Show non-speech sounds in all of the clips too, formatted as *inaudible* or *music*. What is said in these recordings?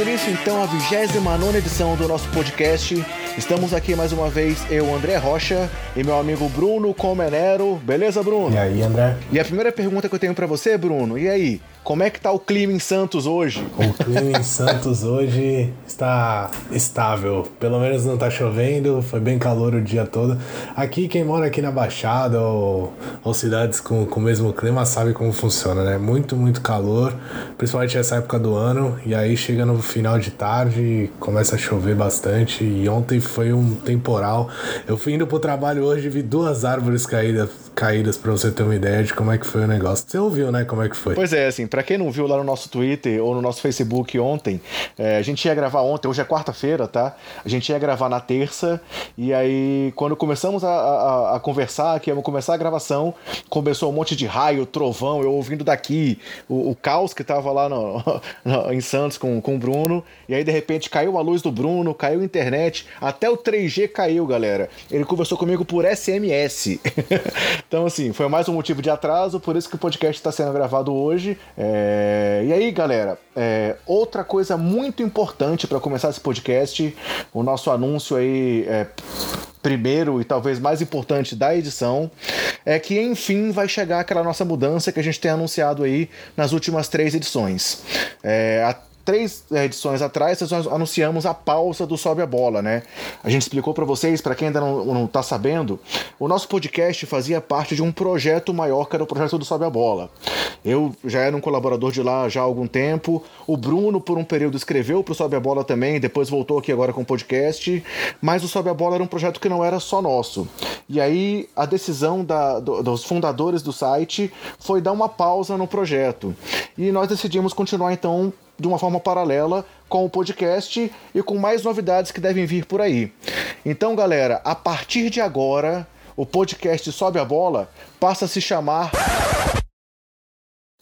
Dando início então à 29 edição do nosso podcast. Estamos aqui mais uma vez, eu, André Rocha, e meu amigo Bruno Comenero. Beleza, Bruno? E aí, André? E a primeira pergunta que eu tenho para você, Bruno, e aí? Como é que tá o clima em Santos hoje? O clima em Santos hoje está estável. Pelo menos não tá chovendo, foi bem calor o dia todo. Aqui, quem mora aqui na Baixada ou, ou cidades com, com o mesmo clima sabe como funciona, né? Muito, muito calor, principalmente essa época do ano. E aí chega no final de tarde, começa a chover bastante. E ontem foi um temporal. Eu fui indo pro trabalho hoje e vi duas árvores caídas, caídas para você ter uma ideia de como é que foi o negócio. Você ouviu, né? Como é que foi? Pois é, assim, para quem não viu lá no nosso Twitter ou no nosso Facebook ontem, é, a gente ia gravar ontem, hoje é quarta-feira, tá? A gente ia gravar na terça, e aí quando começamos a, a, a conversar, que íamos começar a gravação, começou um monte de raio, trovão, eu ouvindo daqui, o, o caos que tava lá no, *laughs* no, em Santos com, com o Bruno, e aí de repente caiu a luz do Bruno, caiu a internet, até o 3G caiu, galera. Ele conversou comigo por SMS. *laughs* então, assim, foi mais um motivo de atraso, por isso que o podcast está sendo gravado hoje. É... E aí, galera, é... outra coisa muito importante para começar esse podcast, o nosso anúncio aí. É primeiro e talvez mais importante da edição é que enfim vai chegar aquela nossa mudança que a gente tem anunciado aí nas últimas três edições. É, três edições atrás, nós anunciamos a pausa do Sobe a Bola, né? A gente explicou para vocês, para quem ainda não, não tá sabendo, o nosso podcast fazia parte de um projeto maior que era o projeto do Sobe a Bola. Eu já era um colaborador de lá já há algum tempo. O Bruno, por um período, escreveu pro Sobe a Bola também, depois voltou aqui agora com o podcast. Mas o Sobe a Bola era um projeto que não era só nosso. E aí a decisão da, do, dos fundadores do site foi dar uma pausa no projeto. E nós decidimos continuar então de uma forma paralela com o podcast e com mais novidades que devem vir por aí. Então, galera, a partir de agora, o podcast Sobe a Bola passa a se chamar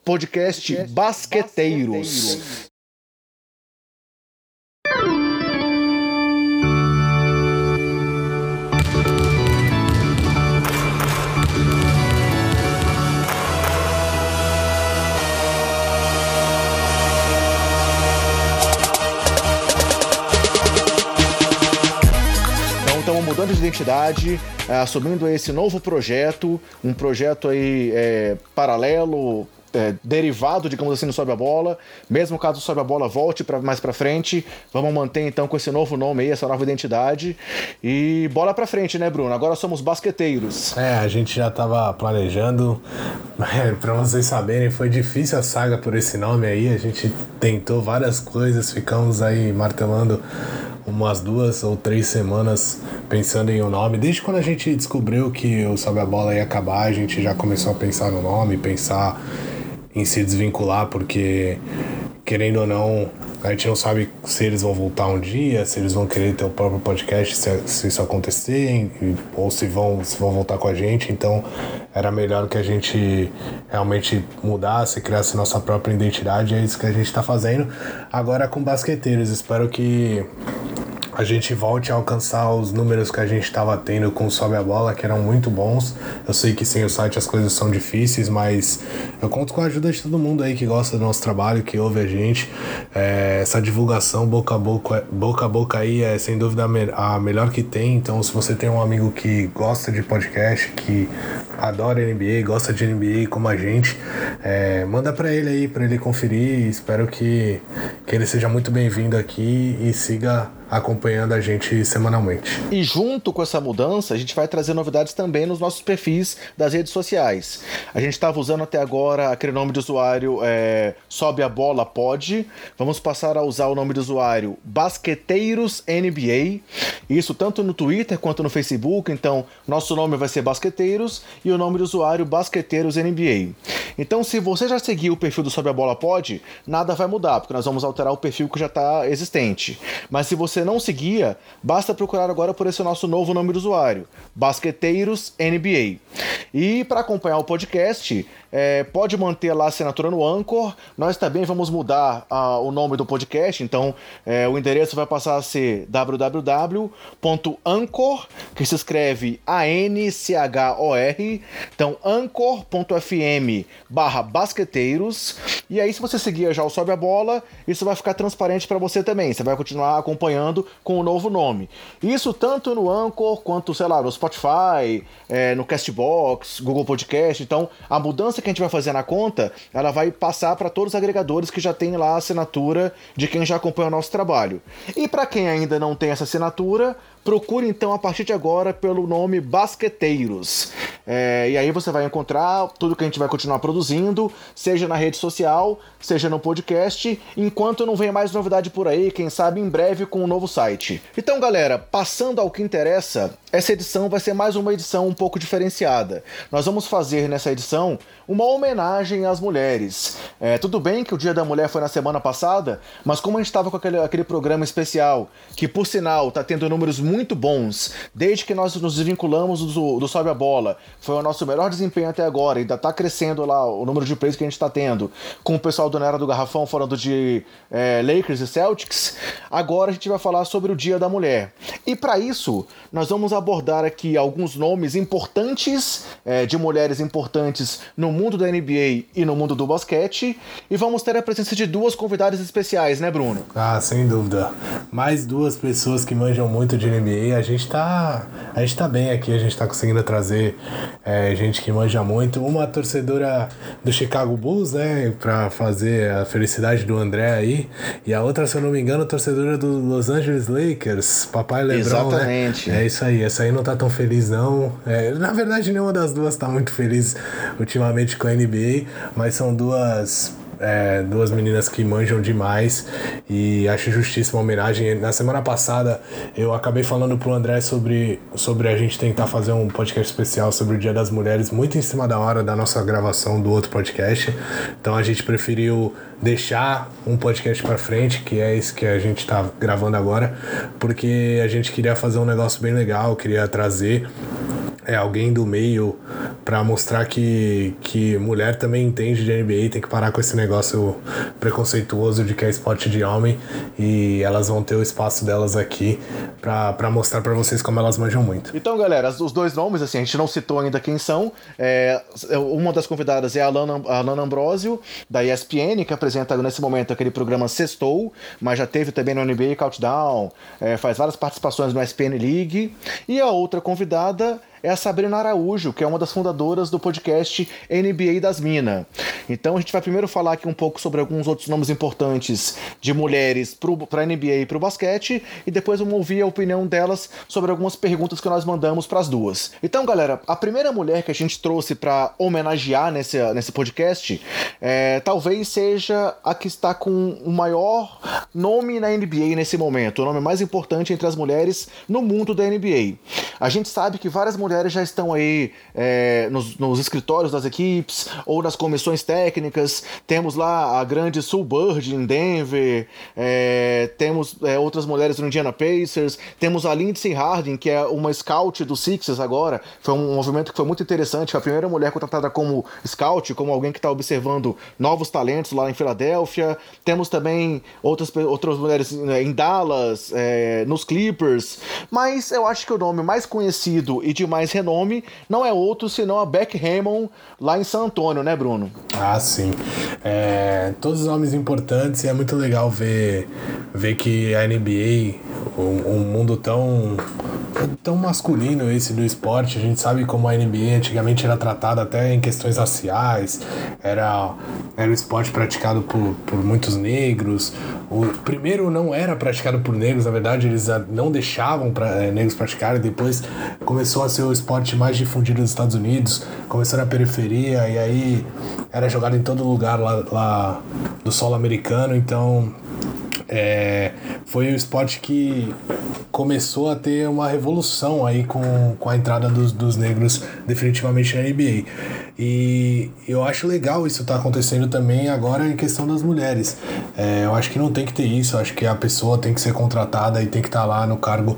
Podcast, podcast Basqueteiros. Basqueteiros. Mudando de identidade, é, assumindo esse novo projeto, um projeto aí é, paralelo, é, derivado, digamos assim, no Sobe a Bola. Mesmo caso Sobe a Bola volte para mais para frente, vamos manter então com esse novo nome aí, essa nova identidade. E bola para frente, né, Bruno? Agora somos basqueteiros. É, a gente já tava planejando. *laughs* É, para vocês saberem, foi difícil a saga por esse nome aí. A gente tentou várias coisas, ficamos aí martelando umas duas ou três semanas pensando em um nome. Desde quando a gente descobriu que o Sobe a Bola ia acabar, a gente já começou a pensar no nome, pensar em se desvincular, porque querendo ou não, a gente não sabe se eles vão voltar um dia, se eles vão querer ter o próprio podcast, se, se isso acontecer, ou se vão, se vão voltar com a gente. Então era melhor que a gente realmente mudasse, criasse nossa própria identidade. É isso que a gente está fazendo. Agora com basqueteiros. Espero que a gente volte a alcançar os números que a gente estava tendo com o Sobe a Bola, que eram muito bons. Eu sei que sem o site as coisas são difíceis, mas eu conto com a ajuda de todo mundo aí que gosta do nosso trabalho, que ouve a gente. É, essa divulgação boca a boca, boca a boca aí é sem dúvida a melhor que tem. Então, se você tem um amigo que gosta de podcast, que adora NBA, gosta de NBA como a gente, é, manda para ele aí, para ele conferir. Espero que, que ele seja muito bem-vindo aqui e siga acompanhando a gente semanalmente. E junto com essa mudança, a gente vai trazer novidades também nos nossos perfis das redes sociais. A gente estava usando até agora aquele nome de usuário é, Sobe a Bola Pod. Vamos passar a usar o nome de usuário Basqueteiros NBA. Isso tanto no Twitter quanto no Facebook. Então, nosso nome vai ser Basqueteiros e o nome do usuário Basqueteiros NBA. Então, se você já seguiu o perfil do Sobe a Bola Pod, nada vai mudar, porque nós vamos alterar o perfil que já está existente. Mas se você você não seguia, basta procurar agora por esse nosso novo nome do usuário, Basqueteiros NBA. E para acompanhar o podcast, é, pode manter lá a assinatura no Anchor. Nós também vamos mudar uh, o nome do podcast, então é, o endereço vai passar a ser www.anchor, que se escreve A-N-C-H-O-R. Então, anchor.fm barra basqueteiros. E aí, se você seguir já o Sobe a Bola, isso vai ficar transparente para você também. Você vai continuar acompanhando com o novo nome. Isso tanto no Anchor quanto, sei lá, no Spotify, é, no Castbox, Google Podcast. Então, a mudança que a gente vai fazer na conta, ela vai passar para todos os agregadores que já tem lá a assinatura de quem já acompanha o nosso trabalho. E para quem ainda não tem essa assinatura, procure então a partir de agora pelo nome Basqueteiros. É, e aí você vai encontrar tudo que a gente vai continuar produzindo, seja na rede social, seja no podcast, enquanto não vem mais novidade por aí, quem sabe em breve com um novo site. Então, galera, passando ao que interessa, essa edição vai ser mais uma edição um pouco diferenciada. Nós vamos fazer nessa edição uma homenagem às mulheres. É, tudo bem que o Dia da Mulher foi na semana passada, mas como a gente estava com aquele, aquele programa especial, que por sinal está tendo números muito bons. Desde que nós nos desvinculamos do, do Sobe a Bola, foi o nosso melhor desempenho até agora. Ainda está crescendo lá o número de plays que a gente está tendo. Com o pessoal do Nera do Garrafão falando de é, Lakers e Celtics. Agora a gente vai falar sobre o Dia da Mulher. E para isso, nós vamos abordar aqui alguns nomes importantes, é, de mulheres importantes no mundo da NBA e no mundo do basquete. E vamos ter a presença de duas convidadas especiais, né, Bruno? Ah, sem dúvida. Mais duas pessoas que manjam muito de NBA a gente tá. A gente tá bem aqui, a gente tá conseguindo trazer é, gente que manja muito. Uma torcedora do Chicago Bulls, né? Pra fazer a felicidade do André aí. E a outra, se eu não me engano, torcedora do Los Angeles Lakers, papai Lebron. Né? Exatamente. Né? É isso aí, essa aí não tá tão feliz, não. É, na verdade, nenhuma das duas tá muito feliz ultimamente com a NBA, mas são duas é, duas meninas que manjam demais e acho justíssima a homenagem. Na semana passada eu acabei falando pro André sobre, sobre a gente tentar fazer um podcast especial sobre o Dia das Mulheres, muito em cima da hora da nossa gravação do outro podcast. Então a gente preferiu deixar um podcast para frente, que é esse que a gente tá gravando agora, porque a gente queria fazer um negócio bem legal, queria trazer é alguém do meio para mostrar que, que mulher também entende de NBA, tem que parar com esse negócio preconceituoso de que é esporte de homem e elas vão ter o espaço delas aqui para mostrar para vocês como elas manjam muito. Então, galera, os dois nomes, assim, a gente não citou ainda quem são. É, uma das convidadas é a Alana, a Alana Ambrosio, da ESPN, que apresenta nesse momento aquele programa Sextou, mas já teve também no NBA Countdown, é, faz várias participações no ESPN League. E a outra convidada é a Sabrina Araújo, que é uma das fundadoras do podcast NBA das Minas. Então a gente vai primeiro falar aqui um pouco sobre alguns outros nomes importantes de mulheres para a NBA e para o basquete, e depois vamos ouvir a opinião delas sobre algumas perguntas que nós mandamos para as duas. Então, galera, a primeira mulher que a gente trouxe para homenagear nesse, nesse podcast é, talvez seja a que está com o maior nome na NBA nesse momento, o nome mais importante entre as mulheres no mundo da NBA. A gente sabe que várias mulheres mulheres já estão aí é, nos, nos, escritórios das equipes ou nas comissões técnicas. Temos lá a grande Sue Bird em Denver, é, temos é, outras mulheres no Indiana Pacers, temos a Lindsay Harding, que é uma scout do Sixers agora. Foi um movimento que foi muito interessante. Foi a primeira mulher contratada como scout, como alguém que está observando novos talentos lá em Filadélfia. Temos também outras, outras mulheres né, em Dallas, é, nos Clippers. Mas eu acho que o nome mais conhecido e de mais mais renome não é outro senão a Beck Hammond lá em San Antônio, né, Bruno? Ah, sim. É, todos os nomes importantes e é muito legal ver, ver que a NBA, um, um mundo tão, tão masculino esse do esporte, a gente sabe como a NBA antigamente era tratada até em questões raciais, era, era um esporte praticado por, por muitos negros. O primeiro não era praticado por negros, na verdade eles não deixavam pra, é, negros praticarem, depois começou a ser o esporte mais difundido nos Estados Unidos, começou na periferia e aí era jogado em todo lugar lá, lá do solo americano, então é, foi o esporte que começou a ter uma revolução aí com, com a entrada dos, dos negros definitivamente na NBA. E eu acho legal isso estar tá acontecendo também agora em questão das mulheres. É, eu acho que não tem que ter isso, eu acho que a pessoa tem que ser contratada e tem que estar tá lá no cargo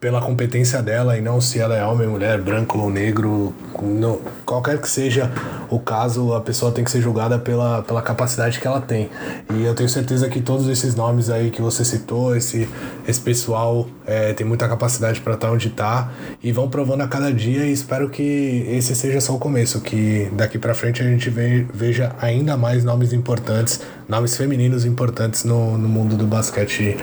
pela competência dela e não se ela é homem, mulher, branco ou negro, não, qualquer que seja o caso, a pessoa tem que ser julgada pela, pela capacidade que ela tem. E eu tenho certeza que todos esses nomes aí que você citou, esse, esse pessoal é, tem muita capacidade para estar tá onde está e vão provando a cada dia e espero que esse seja só o começo, que daqui para frente a gente veja ainda mais nomes importantes nomes femininos importantes no, no mundo do basquete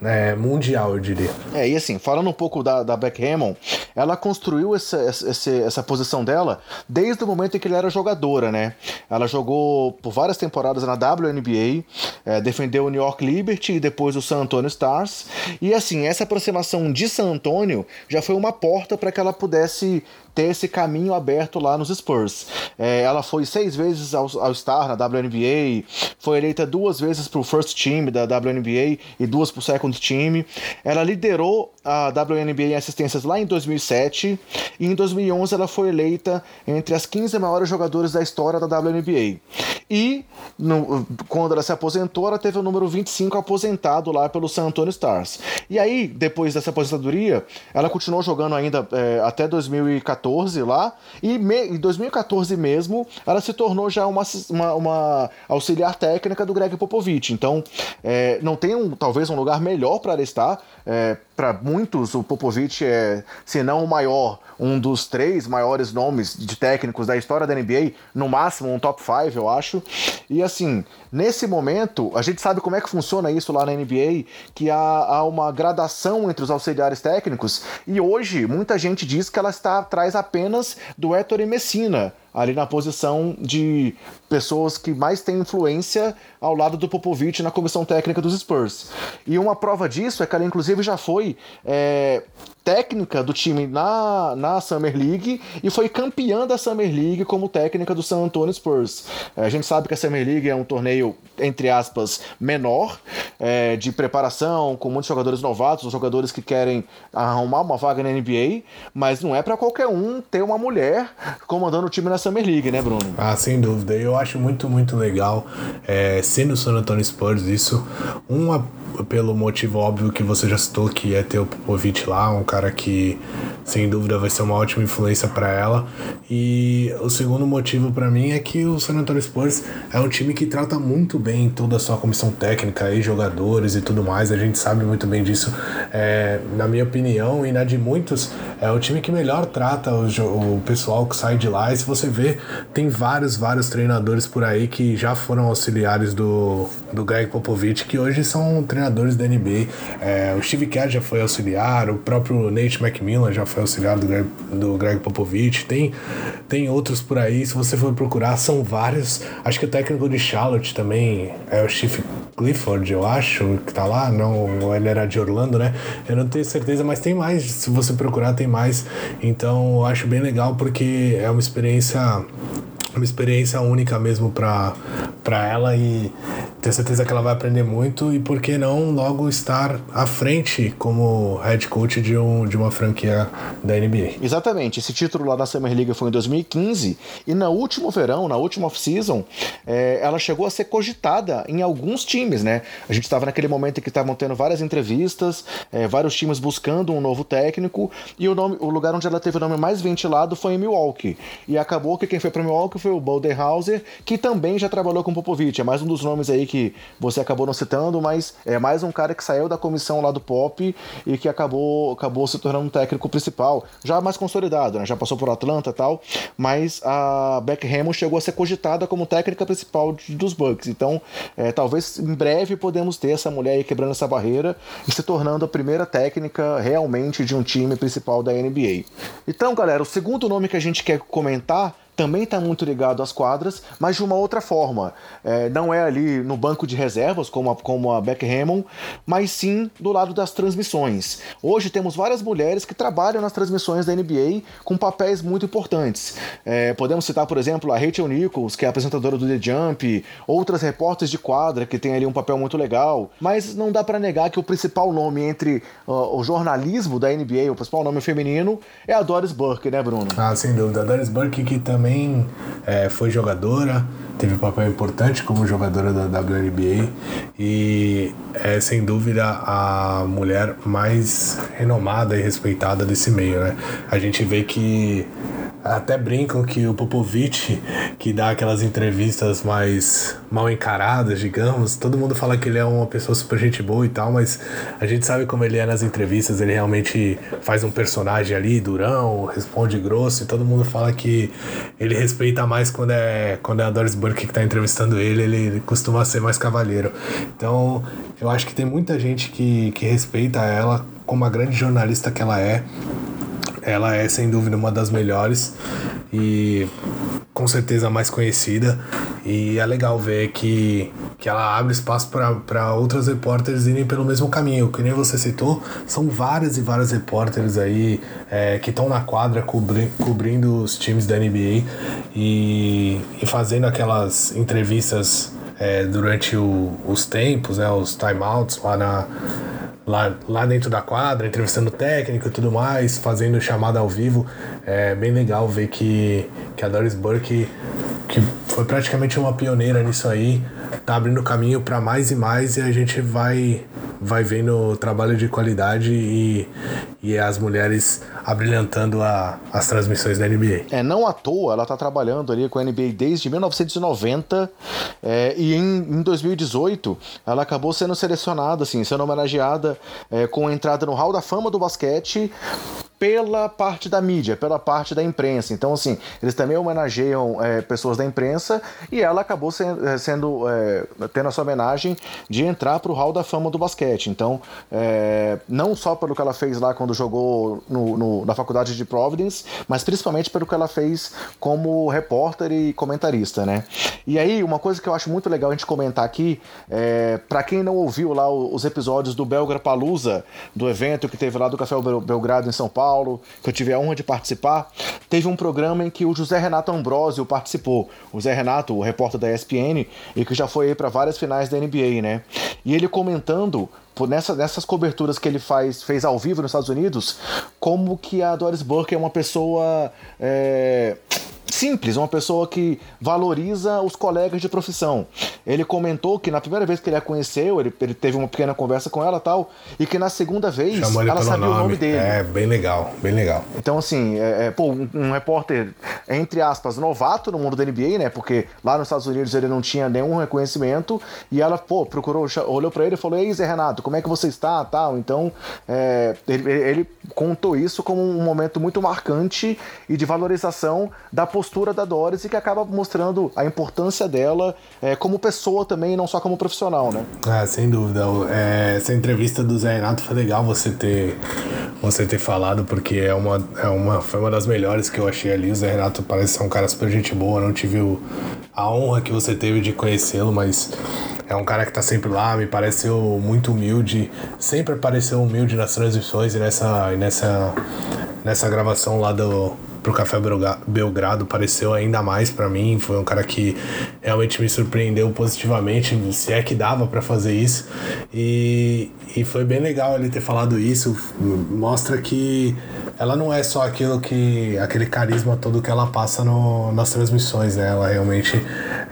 né, mundial, eu diria. É, e assim, falando um pouco da, da Beck Hammond, ela construiu essa, essa, essa posição dela desde o momento em que ela era jogadora, né? Ela jogou por várias temporadas na WNBA, é, defendeu o New York Liberty e depois o San Antonio Stars. E assim, essa aproximação de San Antonio já foi uma porta para que ela pudesse ter esse caminho aberto lá nos Spurs. É, ela foi seis vezes ao, ao Star na WNBA, foi eleita duas vezes para o First Team da WNBA e duas para o Second Team. Ela liderou a WNBA em assistências lá em 2007 e em 2011 ela foi eleita entre as 15 maiores jogadoras da história da WNBA. E no, quando ela se aposentou, ela teve o número 25 aposentado lá pelo San Antonio Stars. E aí, depois dessa aposentadoria, ela continuou jogando ainda é, até 2014 lá, e me, em 2014 mesmo, ela se tornou já uma, uma, uma auxiliar técnica do Greg Popovich. Então, é, não tem um, talvez um lugar melhor para ela estar. É, para muitos, o Popovich é, se não o maior, um dos três maiores nomes de técnicos da história da NBA, no máximo um top 5, eu acho. E assim, nesse momento, a gente sabe como é que funciona isso lá na NBA, que há, há uma gradação entre os auxiliares técnicos, e hoje muita gente diz que ela está atrás apenas do Ettore Messina, ali na posição de pessoas que mais têm influência ao lado do Popovich na comissão técnica dos Spurs. E uma prova disso é que ela inclusive já foi é, técnica do time na, na Summer League e foi campeã da Summer League como técnica do San Antonio Spurs. É, a gente sabe que a Summer League é um torneio, entre aspas, menor, é, de preparação, com muitos jogadores novatos, jogadores que querem arrumar uma vaga na NBA, mas não é para qualquer um ter uma mulher comandando o time na Summer League, né, Bruno? Ah, sem dúvida. Eu acho muito, muito legal, é, sendo o San Antonio Spurs, isso. Uma pelo motivo óbvio que você já citou, que é ter o Popovich lá, um cara que sem dúvida vai ser uma ótima influência para ela. E o segundo motivo para mim é que o San Antonio Spurs é um time que trata muito bem toda a sua comissão técnica e jogadores e tudo mais. A gente sabe muito bem disso. É, na minha opinião e na de muitos, é o time que melhor trata o, o pessoal que sai de lá. E se você vê, tem vários, vários treinadores por aí que já foram auxiliares do, do Greg Popovich, que hoje são treinadores da NBA. É, o Steve Kerr já foi auxiliar, o próprio Nate McMillan já foi auxiliar do Greg, do Greg Popovich. Tem, tem outros por aí, se você for procurar, são vários. Acho que o técnico de Charlotte também é o Steve Clifford, eu acho, que tá lá. Não, ele era de Orlando, né? Eu não tenho certeza, mas tem mais. Se você procurar, tem mais. Então eu acho bem legal porque é uma experiência uma experiência única mesmo para ela e tenho certeza que ela vai aprender muito e por que não logo estar à frente como head coach de, um, de uma franquia da NBA. Exatamente, esse título lá na Summer League foi em 2015 e no último verão, na última off-season, é, ela chegou a ser cogitada em alguns times, né? A gente estava naquele momento em que estavam tendo várias entrevistas, é, vários times buscando um novo técnico e o, nome, o lugar onde ela teve o nome mais ventilado foi em Milwaukee. E acabou que quem foi para Milwaukee foi o Bodenhauser, que também já trabalhou com Popovich. É mais um dos nomes aí que você acabou não citando, mas é mais um cara que saiu da comissão lá do Pop e que acabou, acabou se tornando um técnico principal, já mais consolidado, né? Já passou por Atlanta e tal, mas a Beck Hammond chegou a ser cogitada como técnica principal dos Bucks. Então, é, talvez em breve podemos ter essa mulher aí quebrando essa barreira e se tornando a primeira técnica realmente de um time principal da NBA. Então, galera, o segundo nome que a gente quer comentar também está muito ligado às quadras, mas de uma outra forma. É, não é ali no banco de reservas, como a, como a Beck Hammond, mas sim do lado das transmissões. Hoje temos várias mulheres que trabalham nas transmissões da NBA com papéis muito importantes. É, podemos citar, por exemplo, a Rachel Nichols, que é apresentadora do The Jump, outras repórteres de quadra que tem ali um papel muito legal, mas não dá para negar que o principal nome entre uh, o jornalismo da NBA, o principal nome feminino, é a Doris Burke, né, Bruno? Ah, sem dúvida. A Doris Burke que também também é, foi jogadora, teve um papel importante como jogadora da WNBA e é sem dúvida a mulher mais renomada e respeitada desse meio, né? A gente vê que até brincam que o Popovich, que dá aquelas entrevistas mais mal encaradas, digamos, todo mundo fala que ele é uma pessoa super gente boa e tal, mas a gente sabe como ele é nas entrevistas, ele realmente faz um personagem ali, durão, responde grosso, e todo mundo fala que ele respeita mais quando é, quando é a Doris Burke que tá entrevistando ele, ele costuma ser mais cavalheiro. Então, eu acho que tem muita gente que, que respeita ela como a grande jornalista que ela é ela é sem dúvida uma das melhores e com certeza a mais conhecida. E é legal ver que, que ela abre espaço para outras repórteres irem pelo mesmo caminho. Que nem você citou, são várias e várias repórteres aí é, que estão na quadra cobri, cobrindo os times da NBA e, e fazendo aquelas entrevistas é, durante o, os tempos, né, os timeouts lá na lá, lá dentro da quadra, entrevistando técnico e tudo mais, fazendo chamada ao vivo. É bem legal ver que, que a Doris Burke, que foi praticamente uma pioneira nisso aí, tá abrindo caminho para mais e mais e a gente vai vai vendo trabalho de qualidade e, e as mulheres abrilhantando a, as transmissões da NBA. É, não à toa, ela está trabalhando ali com a NBA desde 1990 é, e em, em 2018 ela acabou sendo selecionada, assim, sendo homenageada é, com entrada no Hall da Fama do basquete pela parte da mídia, pela parte da imprensa. Então, assim, eles também homenageiam é, pessoas da imprensa e ela acabou sendo, é, sendo é, tendo essa homenagem de entrar para o Hall da Fama do basquete. Então, é, não só pelo que ela fez lá quando jogou no, no, na faculdade de Providence, mas principalmente pelo que ela fez como repórter e comentarista, né? E aí, uma coisa que eu acho muito legal a gente comentar aqui, é, para quem não ouviu lá os episódios do Belgra Palusa, do evento que teve lá do Café Belgrado em São Paulo, Paulo, que eu tive a honra de participar, teve um programa em que o José Renato Ambrosio participou. O José Renato, o repórter da ESPN, e que já foi para várias finais da NBA, né? E ele comentando nessa, nessas coberturas que ele faz, fez ao vivo nos Estados Unidos, como que a Doris Burke é uma pessoa é, simples, uma pessoa que valoriza os colegas de profissão. Ele comentou que na primeira vez que ele a conheceu, ele, ele teve uma pequena conversa com ela tal, e que na segunda vez ela sabia nome. o nome dele. É, bem legal, bem legal. Então, assim, é, é, pô, um, um, repórter, entre aspas, novato no mundo da NBA, né? Porque lá nos Estados Unidos ele não tinha nenhum reconhecimento, e ela, pô, procurou, olhou para ele e falou: Ei, Zé Renato, como é que você está? tal. Então, é, ele, ele contou isso como um momento muito marcante e de valorização da postura postura da Doris e que acaba mostrando a importância dela é, como pessoa também, não só como profissional, né? Ah, sem dúvida. É, essa entrevista do Zé Renato foi legal você ter, você ter falado, porque é uma, é uma, foi uma das melhores que eu achei ali. O Zé Renato parece ser um cara super gente boa, não tive o, a honra que você teve de conhecê-lo, mas é um cara que tá sempre lá, me pareceu muito humilde, sempre pareceu humilde nas transmissões e nessa, e nessa, nessa gravação lá do pro Café Belgrado pareceu ainda mais para mim. Foi um cara que realmente me surpreendeu positivamente, se é que dava para fazer isso. E, e foi bem legal ele ter falado isso. Mostra que ela não é só aquilo que. aquele carisma todo que ela passa no, nas transmissões, né? Ela realmente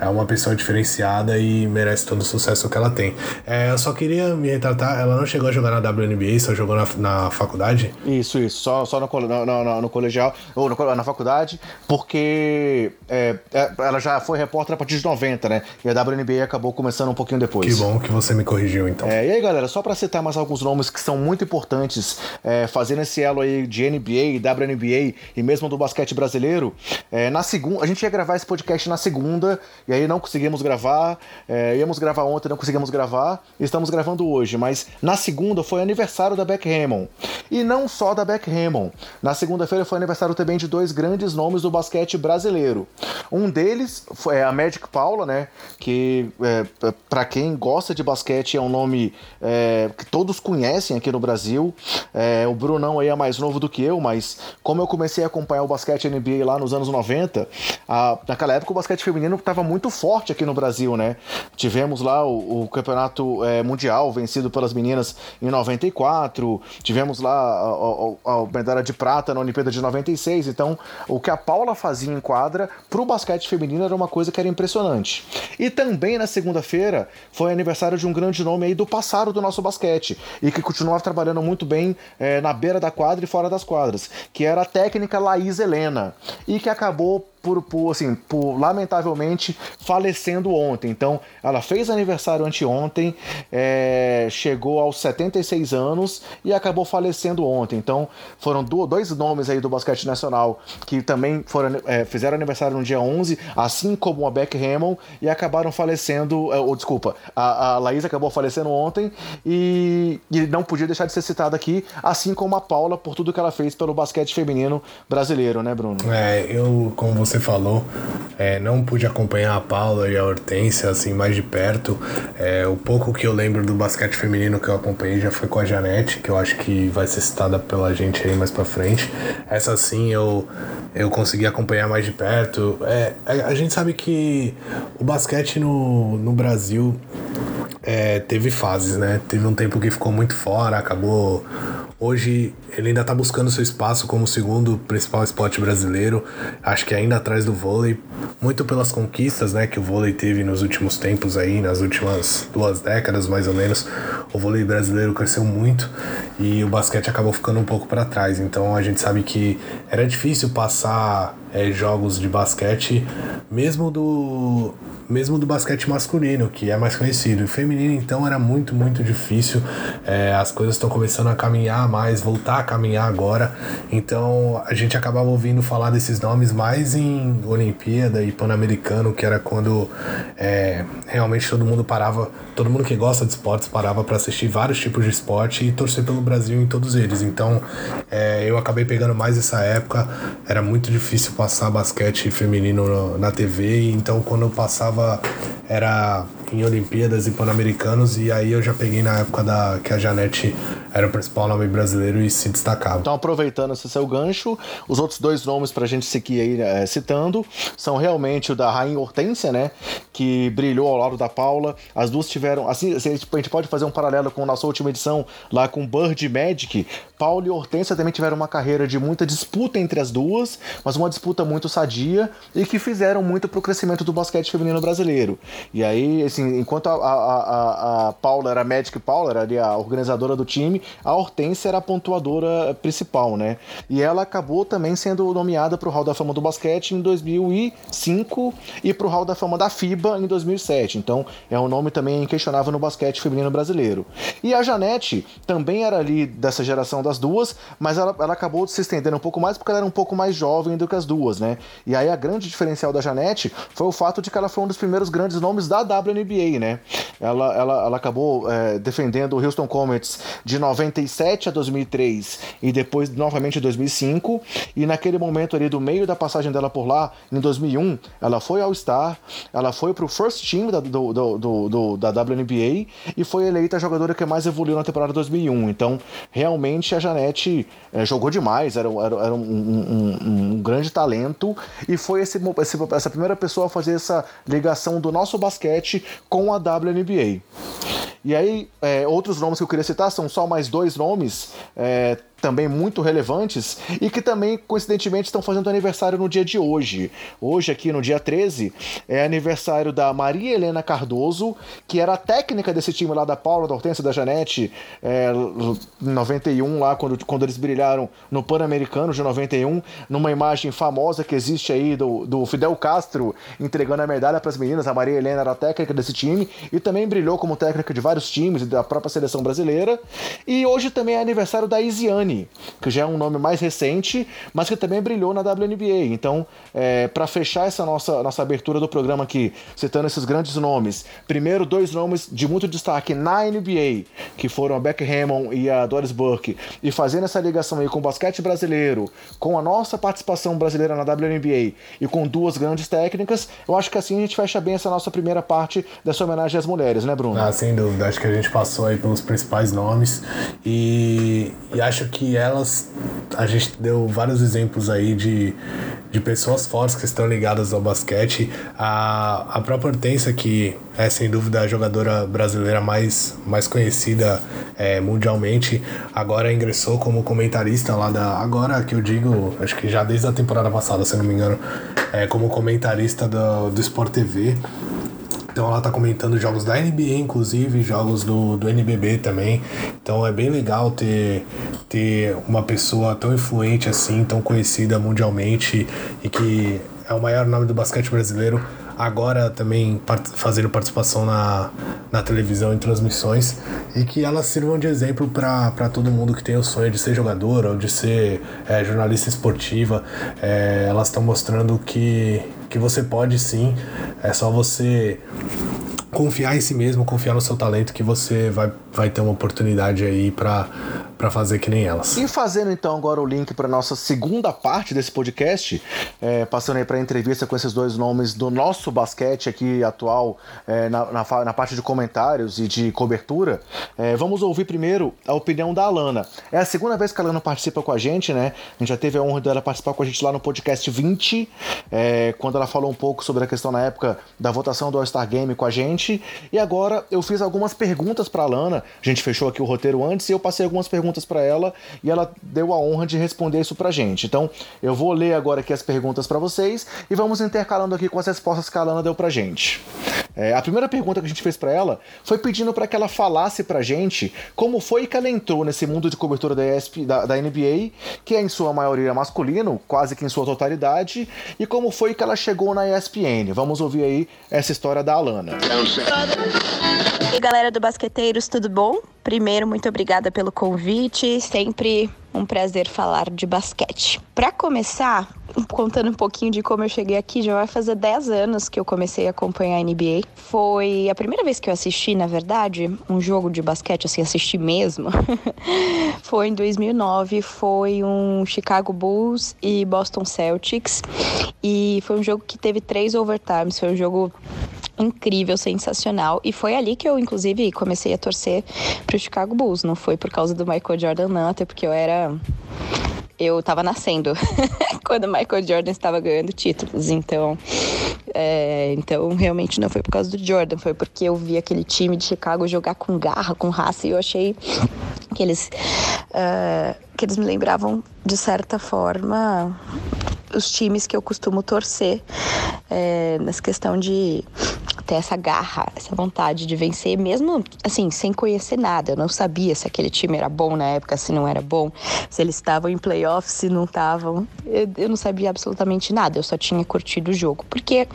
é uma pessoa diferenciada e merece todo o sucesso que ela tem. É, eu só queria me retratar, ela não chegou a jogar na WNBA, só jogou na, na faculdade? Isso, isso, só, só no, no, no, no colegial, ou no, na faculdade, porque é, é, ela já foi repórter a partir de 90, né? E a WNBA acabou começando um pouquinho depois. Que bom que você me corrigiu, então. É, e aí, galera, só para citar mais alguns nomes que são muito importantes, é, fazendo esse elo aí de NBA, WNBA e mesmo do basquete brasileiro, é, na segunda, a gente ia gravar esse podcast na segunda, e aí não conseguimos gravar, é, íamos gravar ontem, não conseguimos gravar, estamos gravando hoje, mas na segunda foi aniversário da Beck Hammond. E não só da Beck Hammond. Na segunda-feira foi aniversário também de dois grandes nomes do basquete brasileiro. Um deles foi a Magic Paula, né? Que é, para quem gosta de basquete é um nome é, que todos conhecem aqui no Brasil. É, o Brunão aí é mais novo do que eu, mas como eu comecei a acompanhar o basquete NBA lá nos anos 90, a, naquela época o basquete feminino estava muito forte aqui no Brasil, né? Tivemos lá o, o campeonato é, mundial vencido pelas meninas em 94, tivemos lá a, a, medalha de prata na Olimpíada de 96. Então, o que a Paula fazia em quadra pro basquete feminino era uma coisa que era impressionante. E também na segunda-feira foi aniversário de um grande nome aí do passado do nosso basquete e que continuava trabalhando muito bem é, na beira da quadra e fora das quadras, que era a técnica Laís Helena e que acabou por, por, assim, por lamentavelmente falecendo ontem. Então, ela fez aniversário anteontem, é, chegou aos 76 anos e acabou falecendo ontem. Então, foram do, dois nomes aí do basquete nacional que também foram, é, fizeram aniversário no dia 11, assim como a Beck Hammond, e acabaram falecendo, é, ou desculpa, a, a Laís acabou falecendo ontem e, e não podia deixar de ser citada aqui, assim como a Paula, por tudo que ela fez pelo basquete feminino brasileiro, né, Bruno? É, eu, como você você falou, é, não pude acompanhar a Paula e a Hortência assim mais de perto. É, o pouco que eu lembro do basquete feminino que eu acompanhei já foi com a Janete, que eu acho que vai ser citada pela gente aí mais pra frente. Essa sim eu, eu consegui acompanhar mais de perto. É, a gente sabe que o basquete no, no Brasil é, teve fases, né? Teve um tempo que ficou muito fora, acabou Hoje ele ainda está buscando seu espaço como segundo principal esporte brasileiro, acho que ainda atrás do vôlei, muito pelas conquistas né, que o vôlei teve nos últimos tempos aí, nas últimas duas décadas mais ou menos. O vôlei brasileiro cresceu muito e o basquete acabou ficando um pouco para trás. Então a gente sabe que era difícil passar é, jogos de basquete, mesmo do mesmo do basquete masculino, que é mais conhecido. O feminino, então, era muito, muito difícil. É, as coisas estão começando a caminhar mais, voltar a caminhar agora. Então, a gente acabava ouvindo falar desses nomes mais em Olimpíada e Pan-Americano, que era quando é, realmente todo mundo parava, todo mundo que gosta de esportes parava para assistir vários tipos de esporte e torcer pelo Brasil em todos eles. Então, é, eu acabei pegando mais essa época. Era muito difícil passar basquete feminino na TV, então quando eu passava era em Olimpíadas e Pan-Americanos, e aí eu já peguei na época da que a Janete era o principal nome brasileiro e se destacava. Então, aproveitando esse seu gancho, os outros dois nomes pra gente seguir aí é, citando são realmente o da Rainha Hortência, né? Que brilhou ao lado da Paula. As duas tiveram. Assim, assim, a gente pode fazer um paralelo com a nossa última edição lá com Bird Magic. Paula e Hortência também tiveram uma carreira de muita disputa entre as duas, mas uma disputa muito sadia e que fizeram muito pro crescimento do basquete feminino brasileiro. E aí, assim, enquanto a, a, a, a Paula era Magic Paula, era ali a organizadora do time, a Hortência era a pontuadora principal, né? E ela acabou também sendo nomeada para o Hall da Fama do Basquete em 2005 e para o Hall da Fama da FIBA em 2007. Então é um nome também inquestionável no basquete feminino brasileiro. E a Janete também era ali dessa geração das duas, mas ela, ela acabou se estendendo um pouco mais porque ela era um pouco mais jovem do que as duas, né? E aí a grande diferencial da Janete foi o fato de que ela foi um dos primeiros grandes nomes da WNBA, né? Ela, ela, ela acabou é, defendendo o Houston Comets de 97 a 2003 e depois novamente em 2005. E naquele momento ali do meio da passagem dela por lá, em 2001, ela foi ao Star, ela foi pro first team da, do, do, do, da WNBA e foi eleita a jogadora que mais evoluiu na temporada 2001. Então, realmente a Janete é, jogou demais, era, era, era um, um, um, um, grande talento e foi esse, esse, essa primeira pessoa a fazer essa ligação do nosso basquete com a WNBA. E aí, é, outros nomes que eu queria citar são só mais dois nomes. É, também muito relevantes e que também, coincidentemente, estão fazendo aniversário no dia de hoje. Hoje, aqui no dia 13, é aniversário da Maria Helena Cardoso, que era a técnica desse time lá da Paula, da Hortência, da Janete, é, em 91, lá quando, quando eles brilharam no Pan-Americano de 91, numa imagem famosa que existe aí do, do Fidel Castro entregando a medalha para as meninas. A Maria Helena era a técnica desse time e também brilhou como técnica de vários times da própria seleção brasileira. E hoje também é aniversário da Isiane que já é um nome mais recente, mas que também brilhou na WNBA. Então, é, para fechar essa nossa, nossa abertura do programa aqui, citando esses grandes nomes, primeiro dois nomes de muito destaque na NBA, que foram a Beck Hammond e a Doris Burke, e fazendo essa ligação aí com o basquete brasileiro, com a nossa participação brasileira na WNBA e com duas grandes técnicas, eu acho que assim a gente fecha bem essa nossa primeira parte dessa homenagem às mulheres, né, Bruno? Ah, sem dúvida. Acho que a gente passou aí pelos principais nomes e, e acho que elas. A gente deu vários exemplos aí de, de pessoas fortes que estão ligadas ao basquete. A, a própria Hortência, que é sem dúvida a jogadora brasileira mais, mais conhecida é, mundialmente, agora ingressou como comentarista lá da. Agora que eu digo, acho que já desde a temporada passada, se não me engano, é, como comentarista do, do Sport TV. Então ela tá comentando jogos da NBA, inclusive, jogos do, do NBB também. Então é bem legal ter, ter uma pessoa tão influente assim, tão conhecida mundialmente e que é o maior nome do basquete brasileiro agora também part fazendo participação na, na televisão em transmissões e que elas sirvam de exemplo para todo mundo que tem o sonho de ser jogador ou de ser é, jornalista esportiva. É, elas estão mostrando que, que você pode sim, é só você confiar em si mesmo, confiar no seu talento que você vai, vai ter uma oportunidade aí para para fazer que nem elas. E fazendo então agora o link para nossa segunda parte desse podcast, é, passando aí para entrevista com esses dois nomes do nosso basquete aqui atual é, na, na, na, parte de comentários e de cobertura, é, vamos ouvir primeiro a opinião da Alana. É a segunda vez que a Alana participa com a gente, né? A gente já teve a honra dela participar com a gente lá no podcast 20, é, quando ela falou um pouco sobre a questão na época da votação do All-Star Game com a gente. E agora eu fiz algumas perguntas para a Alana. A gente fechou aqui o roteiro antes e eu passei algumas perguntas perguntas para ela e ela deu a honra de responder isso pra gente. Então, eu vou ler agora aqui as perguntas para vocês e vamos intercalando aqui com as respostas que a Alana deu pra gente. É, a primeira pergunta que a gente fez para ela foi pedindo para que ela falasse pra gente como foi que ela entrou nesse mundo de cobertura da, ESP, da, da NBA, que é em sua maioria masculino, quase que em sua totalidade, e como foi que ela chegou na ESPN. Vamos ouvir aí essa história da Alana. E galera do Basqueteiros, tudo bom? Primeiro, muito obrigada pelo convite. Sempre um prazer falar de basquete. Para começar, contando um pouquinho de como eu cheguei aqui, já vai fazer 10 anos que eu comecei a acompanhar a NBA. Foi a primeira vez que eu assisti, na verdade, um jogo de basquete, assim, assisti mesmo. *laughs* foi em 2009, foi um Chicago Bulls e Boston Celtics. E foi um jogo que teve três overtimes, foi um jogo incrível, sensacional. E foi ali que eu, inclusive, comecei a torcer pro Chicago Bulls. Não foi por causa do Michael Jordan, não, até porque eu era. Eu tava nascendo *laughs* quando o Michael Jordan estava ganhando títulos. Então, é, então, realmente não foi por causa do Jordan, foi porque eu vi aquele time de Chicago jogar com garra, com raça, e eu achei que eles, uh, que eles me lembravam, de certa forma, os times que eu costumo torcer é, nessa questão de ter essa garra, essa vontade de vencer, mesmo assim, sem conhecer nada. Eu não sabia se aquele time era bom na época, se não era bom, se eles estavam em playoffs, se não estavam. Eu, eu não sabia absolutamente nada, eu só tinha curtido o jogo. Porque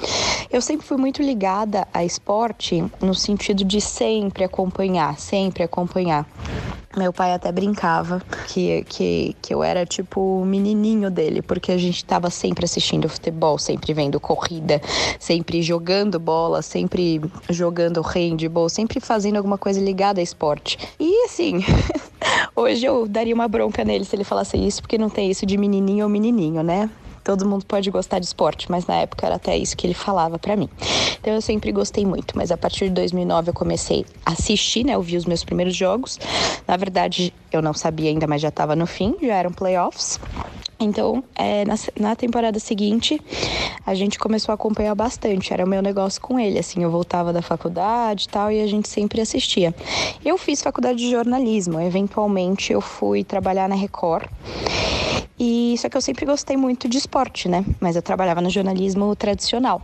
eu sempre fui muito ligada a esporte no sentido de sempre acompanhar, sempre acompanhar. Meu pai até brincava que, que, que eu era tipo o menininho dele, porque a gente estava sempre assistindo futebol, sempre vendo corrida, sempre jogando bola, sempre jogando handball, sempre fazendo alguma coisa ligada a esporte. E assim, *laughs* hoje eu daria uma bronca nele se ele falasse isso, porque não tem isso de menininho ou menininho, né? Todo mundo pode gostar de esporte, mas na época era até isso que ele falava para mim. Então eu sempre gostei muito, mas a partir de 2009 eu comecei a assistir, né? Eu vi os meus primeiros jogos. Na verdade, eu não sabia ainda, mas já estava no fim, já eram playoffs. Então, é, na, na, temporada seguinte, a gente começou a acompanhar bastante. Era o meu negócio com ele, assim, eu voltava da faculdade e tal, e a gente sempre assistia. Eu fiz faculdade de jornalismo, eventualmente eu fui trabalhar na Record. E só que eu sempre gostei muito de esporte, né? Mas eu trabalhava no jornalismo tradicional.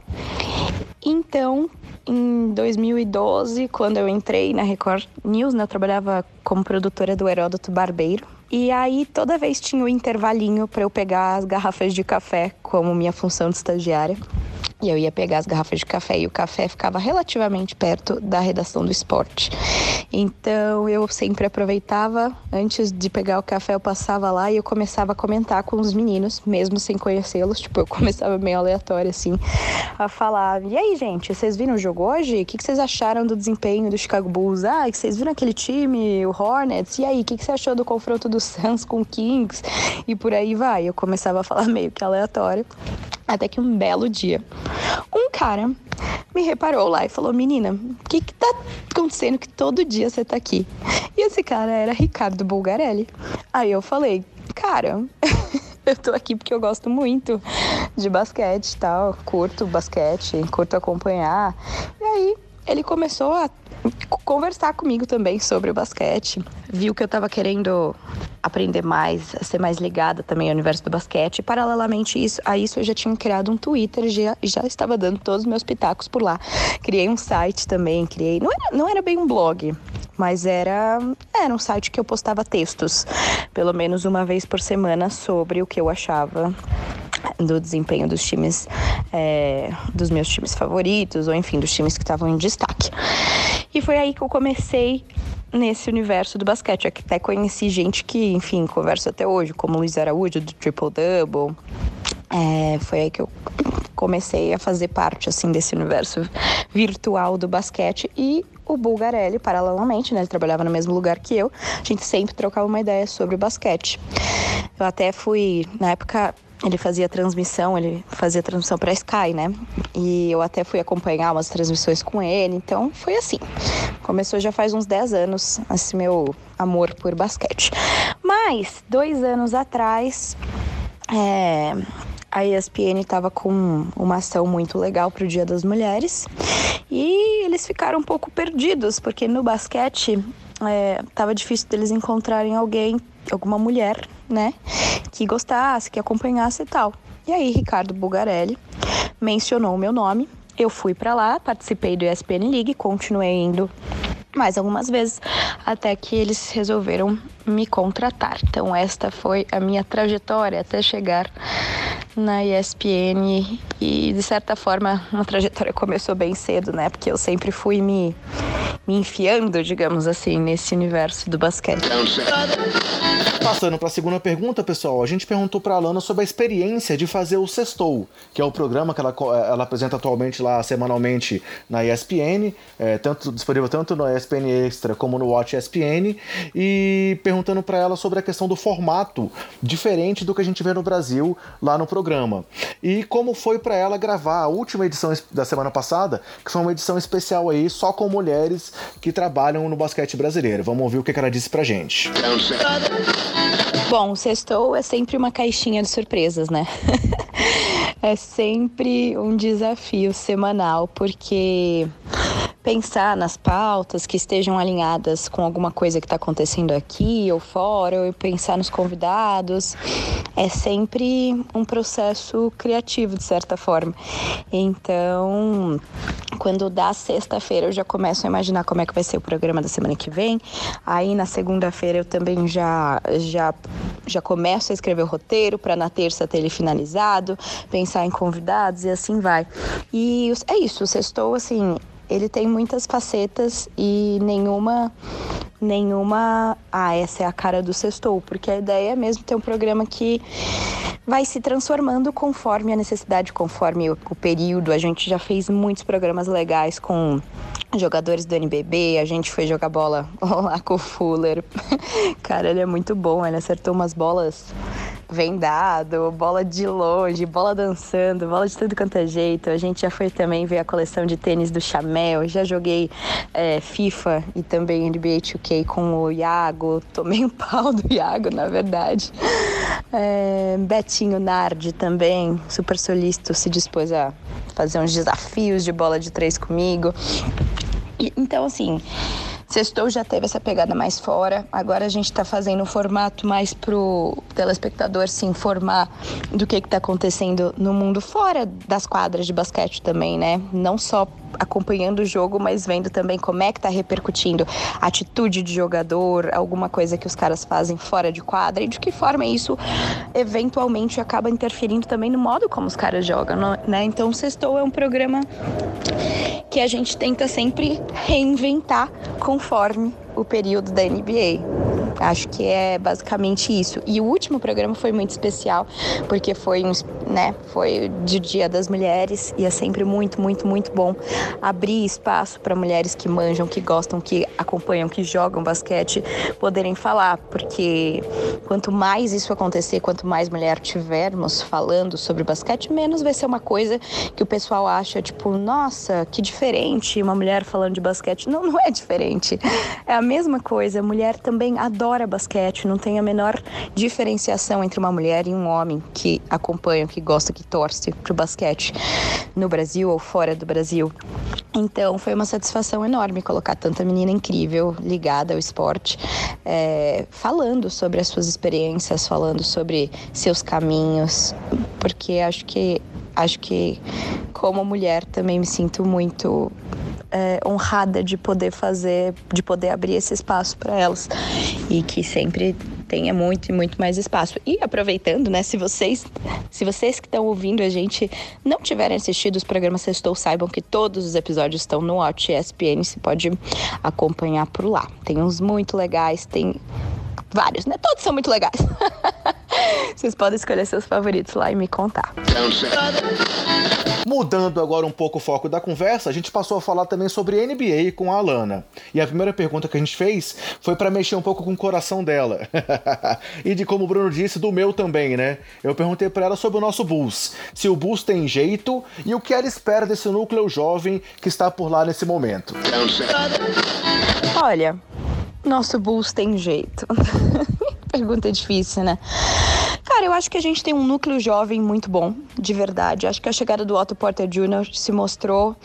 Então, em 2012, quando eu entrei na Record News, né, eu trabalhava como produtora do Heródoto Barbeiro. E aí toda vez tinha o um intervalinho para eu pegar as garrafas de café como minha função de estagiária. E eu ia pegar as garrafas de café e o café ficava relativamente perto da redação do esporte. Então eu sempre aproveitava, antes de pegar o café, eu passava lá e eu começava a comentar com os meninos, mesmo sem conhecê-los. Tipo, eu *laughs* começava meio aleatório assim, a falar: E aí, gente, vocês viram o jogo hoje? O que vocês acharam do desempenho do Chicago Bulls? Ah, vocês viram aquele time, o Hornets? E aí, o que você achou do confronto do Suns *laughs* com Kings? E por aí vai. Eu começava a falar meio que aleatório. Até que um belo dia, um cara me reparou lá e falou: Menina, o que que tá acontecendo que todo dia você tá aqui? E esse cara era Ricardo Bulgarelli. Aí eu falei: Cara. *laughs* eu tô aqui porque eu gosto muito de basquete e tal, curto basquete, curto acompanhar. E aí ele começou a conversar comigo também sobre o basquete. Viu que eu estava querendo aprender mais, ser mais ligada também ao universo do basquete. Paralelamente isso, a isso, eu já tinha criado um Twitter, já, já estava dando todos os meus pitacos por lá. Criei um site também, criei. Não era, não era bem um blog, mas era, era um site que eu postava textos, pelo menos uma vez por semana, sobre o que eu achava do desempenho dos times, é, dos meus times favoritos, ou enfim, dos times que estavam em destaque. E foi aí que eu comecei nesse universo do basquete. Até conheci gente que, enfim, converso até hoje, como Luiz Araújo, do Triple Double. É, foi aí que eu comecei a fazer parte, assim, desse universo virtual do basquete. E o Bulgarelli, paralelamente, né? Ele trabalhava no mesmo lugar que eu. A gente sempre trocava uma ideia sobre basquete. Eu até fui, na época, ele fazia transmissão, ele fazia transmissão para Sky, né? E eu até fui acompanhar umas transmissões com ele, então foi assim. Começou já faz uns 10 anos esse meu amor por basquete. Mas, dois anos atrás, é, a ESPN estava com uma ação muito legal para o Dia das Mulheres e eles ficaram um pouco perdidos, porque no basquete estava é, difícil deles encontrarem alguém, alguma mulher né? Que gostasse, que acompanhasse e tal. E aí, Ricardo Bugarelli mencionou o meu nome. Eu fui para lá, participei do ESPN League, continuei indo mais algumas vezes até que eles resolveram me contratar. Então esta foi a minha trajetória até chegar na ESPN e de certa forma uma trajetória começou bem cedo, né? Porque eu sempre fui me me enfiando, digamos assim, nesse universo do basquete. Passando para a segunda pergunta, pessoal, a gente perguntou para a Alana sobre a experiência de fazer o Sextou, que é o programa que ela, ela apresenta atualmente lá semanalmente na ESPN, é, tanto disponível tanto no ESPN Extra como no Watch ESPN, e perguntando para ela sobre a questão do formato diferente do que a gente vê no Brasil lá no programa. E como foi para ela gravar a última edição da semana passada, que foi uma edição especial aí só com mulheres que trabalham no basquete brasileiro. Vamos ouvir o que ela disse pra gente. Bom, o sextou é sempre uma caixinha de surpresas, né? *laughs* é sempre um desafio semanal, porque pensar nas pautas que estejam alinhadas com alguma coisa que está acontecendo aqui ou fora, ou pensar nos convidados, é sempre um processo criativo, de certa forma. Então, quando dá sexta-feira, eu já começo a imaginar como é que vai ser o programa da semana que vem. Aí, na segunda-feira, eu também já, já, já começo a escrever o roteiro para na terça ter ele finalizado, pensar em convidados e assim vai. E é isso, sextou, assim, ele tem muitas facetas e nenhuma nenhuma ah essa é a cara do sextou porque a ideia é mesmo ter um programa que vai se transformando conforme a necessidade conforme o, o período a gente já fez muitos programas legais com jogadores do NBB, a gente foi jogar bola lá com o Fuller. *laughs* Cara, ele é muito bom, ele acertou umas bolas vendado, bola de longe, bola dançando, bola de tudo quanto é jeito. A gente já foi também ver a coleção de tênis do Chamel, já joguei é, FIFA e também NBA 2K com o Iago, tomei um pau do Iago, na verdade. É, Betinho Nardi também, super solícito, se dispôs a fazer uns desafios de bola de três comigo. E, então, assim, Sextou já teve essa pegada mais fora, agora a gente está fazendo um formato mais pro telespectador se informar do que está acontecendo no mundo fora das quadras de basquete também, né? Não só acompanhando o jogo, mas vendo também como é que está repercutindo a atitude de jogador, alguma coisa que os caras fazem fora de quadra e de que forma isso eventualmente acaba interferindo também no modo como os caras jogam, né? Então, Sextou é um programa que a gente tenta sempre reinventar conforme o período da NBA. Acho que é basicamente isso. E o último programa foi muito especial, porque foi um, né, foi de Dia das Mulheres e é sempre muito, muito, muito bom abrir espaço para mulheres que manjam, que gostam, que acompanham, que jogam basquete, poderem falar, porque quanto mais isso acontecer, quanto mais mulher tivermos falando sobre basquete, menos vai ser uma coisa que o pessoal acha tipo, nossa, que diferente uma mulher falando de basquete. Não, não é diferente. É a mesma coisa. A mulher também adora basquete, não tem a menor diferenciação entre uma mulher e um homem que acompanha, que gosta, que torce pro basquete no Brasil ou fora do Brasil. Então foi uma satisfação enorme colocar tanta menina incrível ligada ao esporte, é, falando sobre as suas experiências, falando sobre seus caminhos, porque acho que acho que como mulher também me sinto muito é, honrada de poder fazer, de poder abrir esse espaço para elas e que sempre tenha muito e muito mais espaço. E aproveitando, né, se vocês, se vocês que estão ouvindo a gente não tiverem assistido os programas Sextou, saibam que todos os episódios estão no Watch ESPN, você pode acompanhar por lá. Tem uns muito legais, tem vários, né? Todos são muito legais. *laughs* Vocês podem escolher seus favoritos lá e me contar. Mudando agora um pouco o foco da conversa, a gente passou a falar também sobre NBA com a Alana. E a primeira pergunta que a gente fez foi para mexer um pouco com o coração dela. *laughs* e de como o Bruno disse, do meu também, né? Eu perguntei para ela sobre o nosso Bulls, se o Bulls tem jeito e o que ela espera desse núcleo jovem que está por lá nesse momento. Olha, nosso Bulls tem jeito. *laughs* Pergunta difícil, né? Cara, eu acho que a gente tem um núcleo jovem muito bom, de verdade. Acho que a chegada do Otto Porter Jr. se mostrou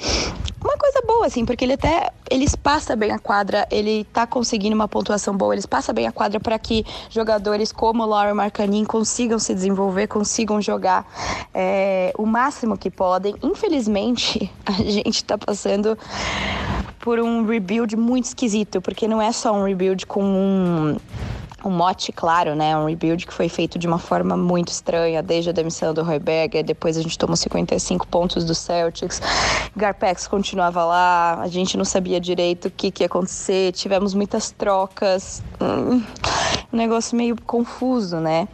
uma coisa boa, assim, porque ele até ele espaça bem a quadra, ele tá conseguindo uma pontuação boa, ele espaça bem a quadra para que jogadores como o Laurie Marcanin consigam se desenvolver, consigam jogar é, o máximo que podem. Infelizmente, *laughs* a gente tá passando por um rebuild muito esquisito, porque não é só um rebuild com um um mote claro, né? Um rebuild que foi feito de uma forma muito estranha, desde a demissão do Roy Berger, depois a gente tomou 55 pontos do Celtics, Garpex continuava lá, a gente não sabia direito o que, que ia acontecer, tivemos muitas trocas, hum, um negócio meio confuso, né?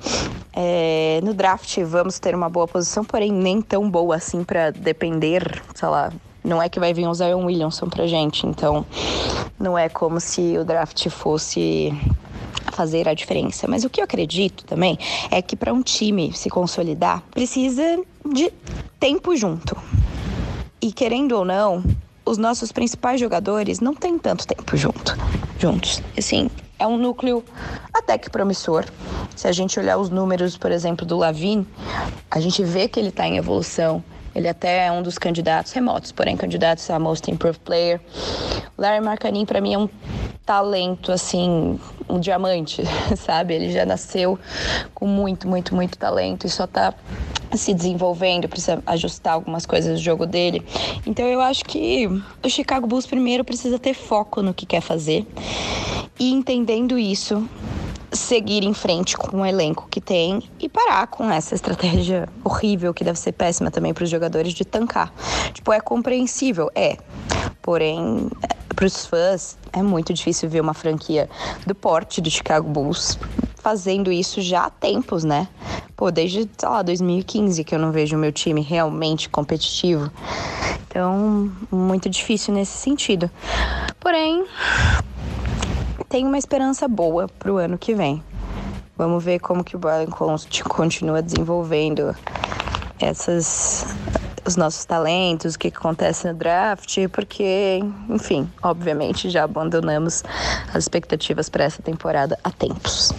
É, no draft vamos ter uma boa posição, porém nem tão boa assim para depender, sei lá, não é que vai vir o Zion Williamson pra gente, então não é como se o draft fosse fazer a diferença. Mas o que eu acredito também é que para um time se consolidar, precisa de tempo junto. E querendo ou não, os nossos principais jogadores não têm tanto tempo junto, juntos. Assim, é um núcleo até que promissor. Se a gente olhar os números, por exemplo, do Lavin, a gente vê que ele está em evolução. Ele até é um dos candidatos remotos, porém candidatos a Most Improved Player. Larry Marcanin, para mim, é um talento, assim, um diamante, *laughs* sabe? Ele já nasceu com muito, muito, muito talento e só tá se desenvolvendo, precisa ajustar algumas coisas do jogo dele. Então eu acho que o Chicago Bulls primeiro precisa ter foco no que quer fazer e entendendo isso, seguir em frente com o elenco que tem e parar com essa estratégia horrível que deve ser péssima também para os jogadores de tancar. Tipo, é compreensível, é. Porém, para os fãs, é muito difícil ver uma franquia do porte do Chicago Bulls fazendo isso já há tempos, né? Pô, desde, sei lá, 2015 que eu não vejo o meu time realmente competitivo. Então, muito difícil nesse sentido. Porém, tem uma esperança boa pro ano que vem. Vamos ver como que o Brian continua desenvolvendo essas os nossos talentos, o que, que acontece no draft, porque, enfim, obviamente já abandonamos as expectativas para essa temporada há tempos.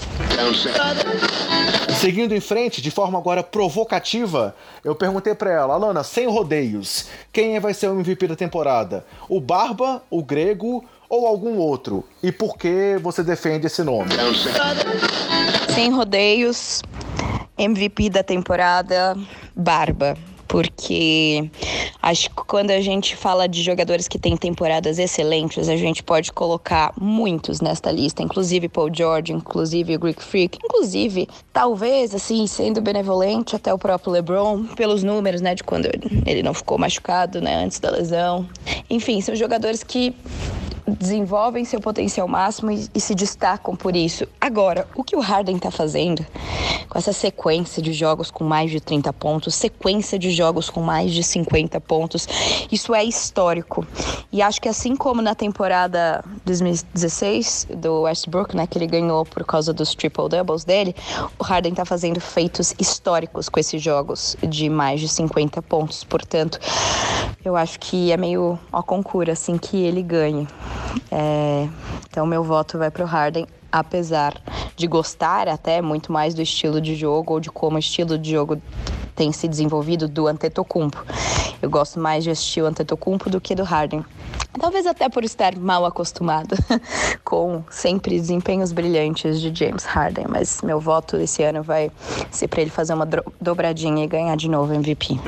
Seguindo em frente, de forma agora provocativa, eu perguntei para ela, Alana, sem rodeios, quem vai ser o MVP da temporada? O Barba, o Grego ou algum outro? E por que você defende esse nome? Sem rodeios, MVP da temporada, Barba porque acho que quando a gente fala de jogadores que têm temporadas excelentes, a gente pode colocar muitos nesta lista, inclusive Paul George, inclusive o Greek Freak, inclusive, talvez, assim, sendo benevolente até o próprio LeBron, pelos números, né, de quando ele não ficou machucado, né, antes da lesão. Enfim, são jogadores que desenvolvem seu potencial máximo e, e, se destacam por isso. Agora, o que o Harden está fazendo com essa sequência de jogos com mais de 30 pontos, sequência de jogos com mais de 50 pontos, isso é histórico. E acho que assim como na temporada 2016 do Westbrook, né, que ele ganhou por causa dos triple doubles dele, o Harden está fazendo feitos históricos com esses jogos de mais de 50 pontos. Portanto, eu acho que é meio ó concura assim que ele ganhe. É, então meu voto vai para o Harden, apesar de gostar até muito mais do estilo de jogo ou de como o estilo de jogo tem se desenvolvido do Antetokounmpo. Eu gosto mais de assistir o Antetokounmpo do que do Harden. Talvez até por estar mal acostumado *laughs* com sempre desempenhos brilhantes de James Harden, mas meu voto esse ano vai ser para ele fazer uma dobradinha e ganhar de novo MVP.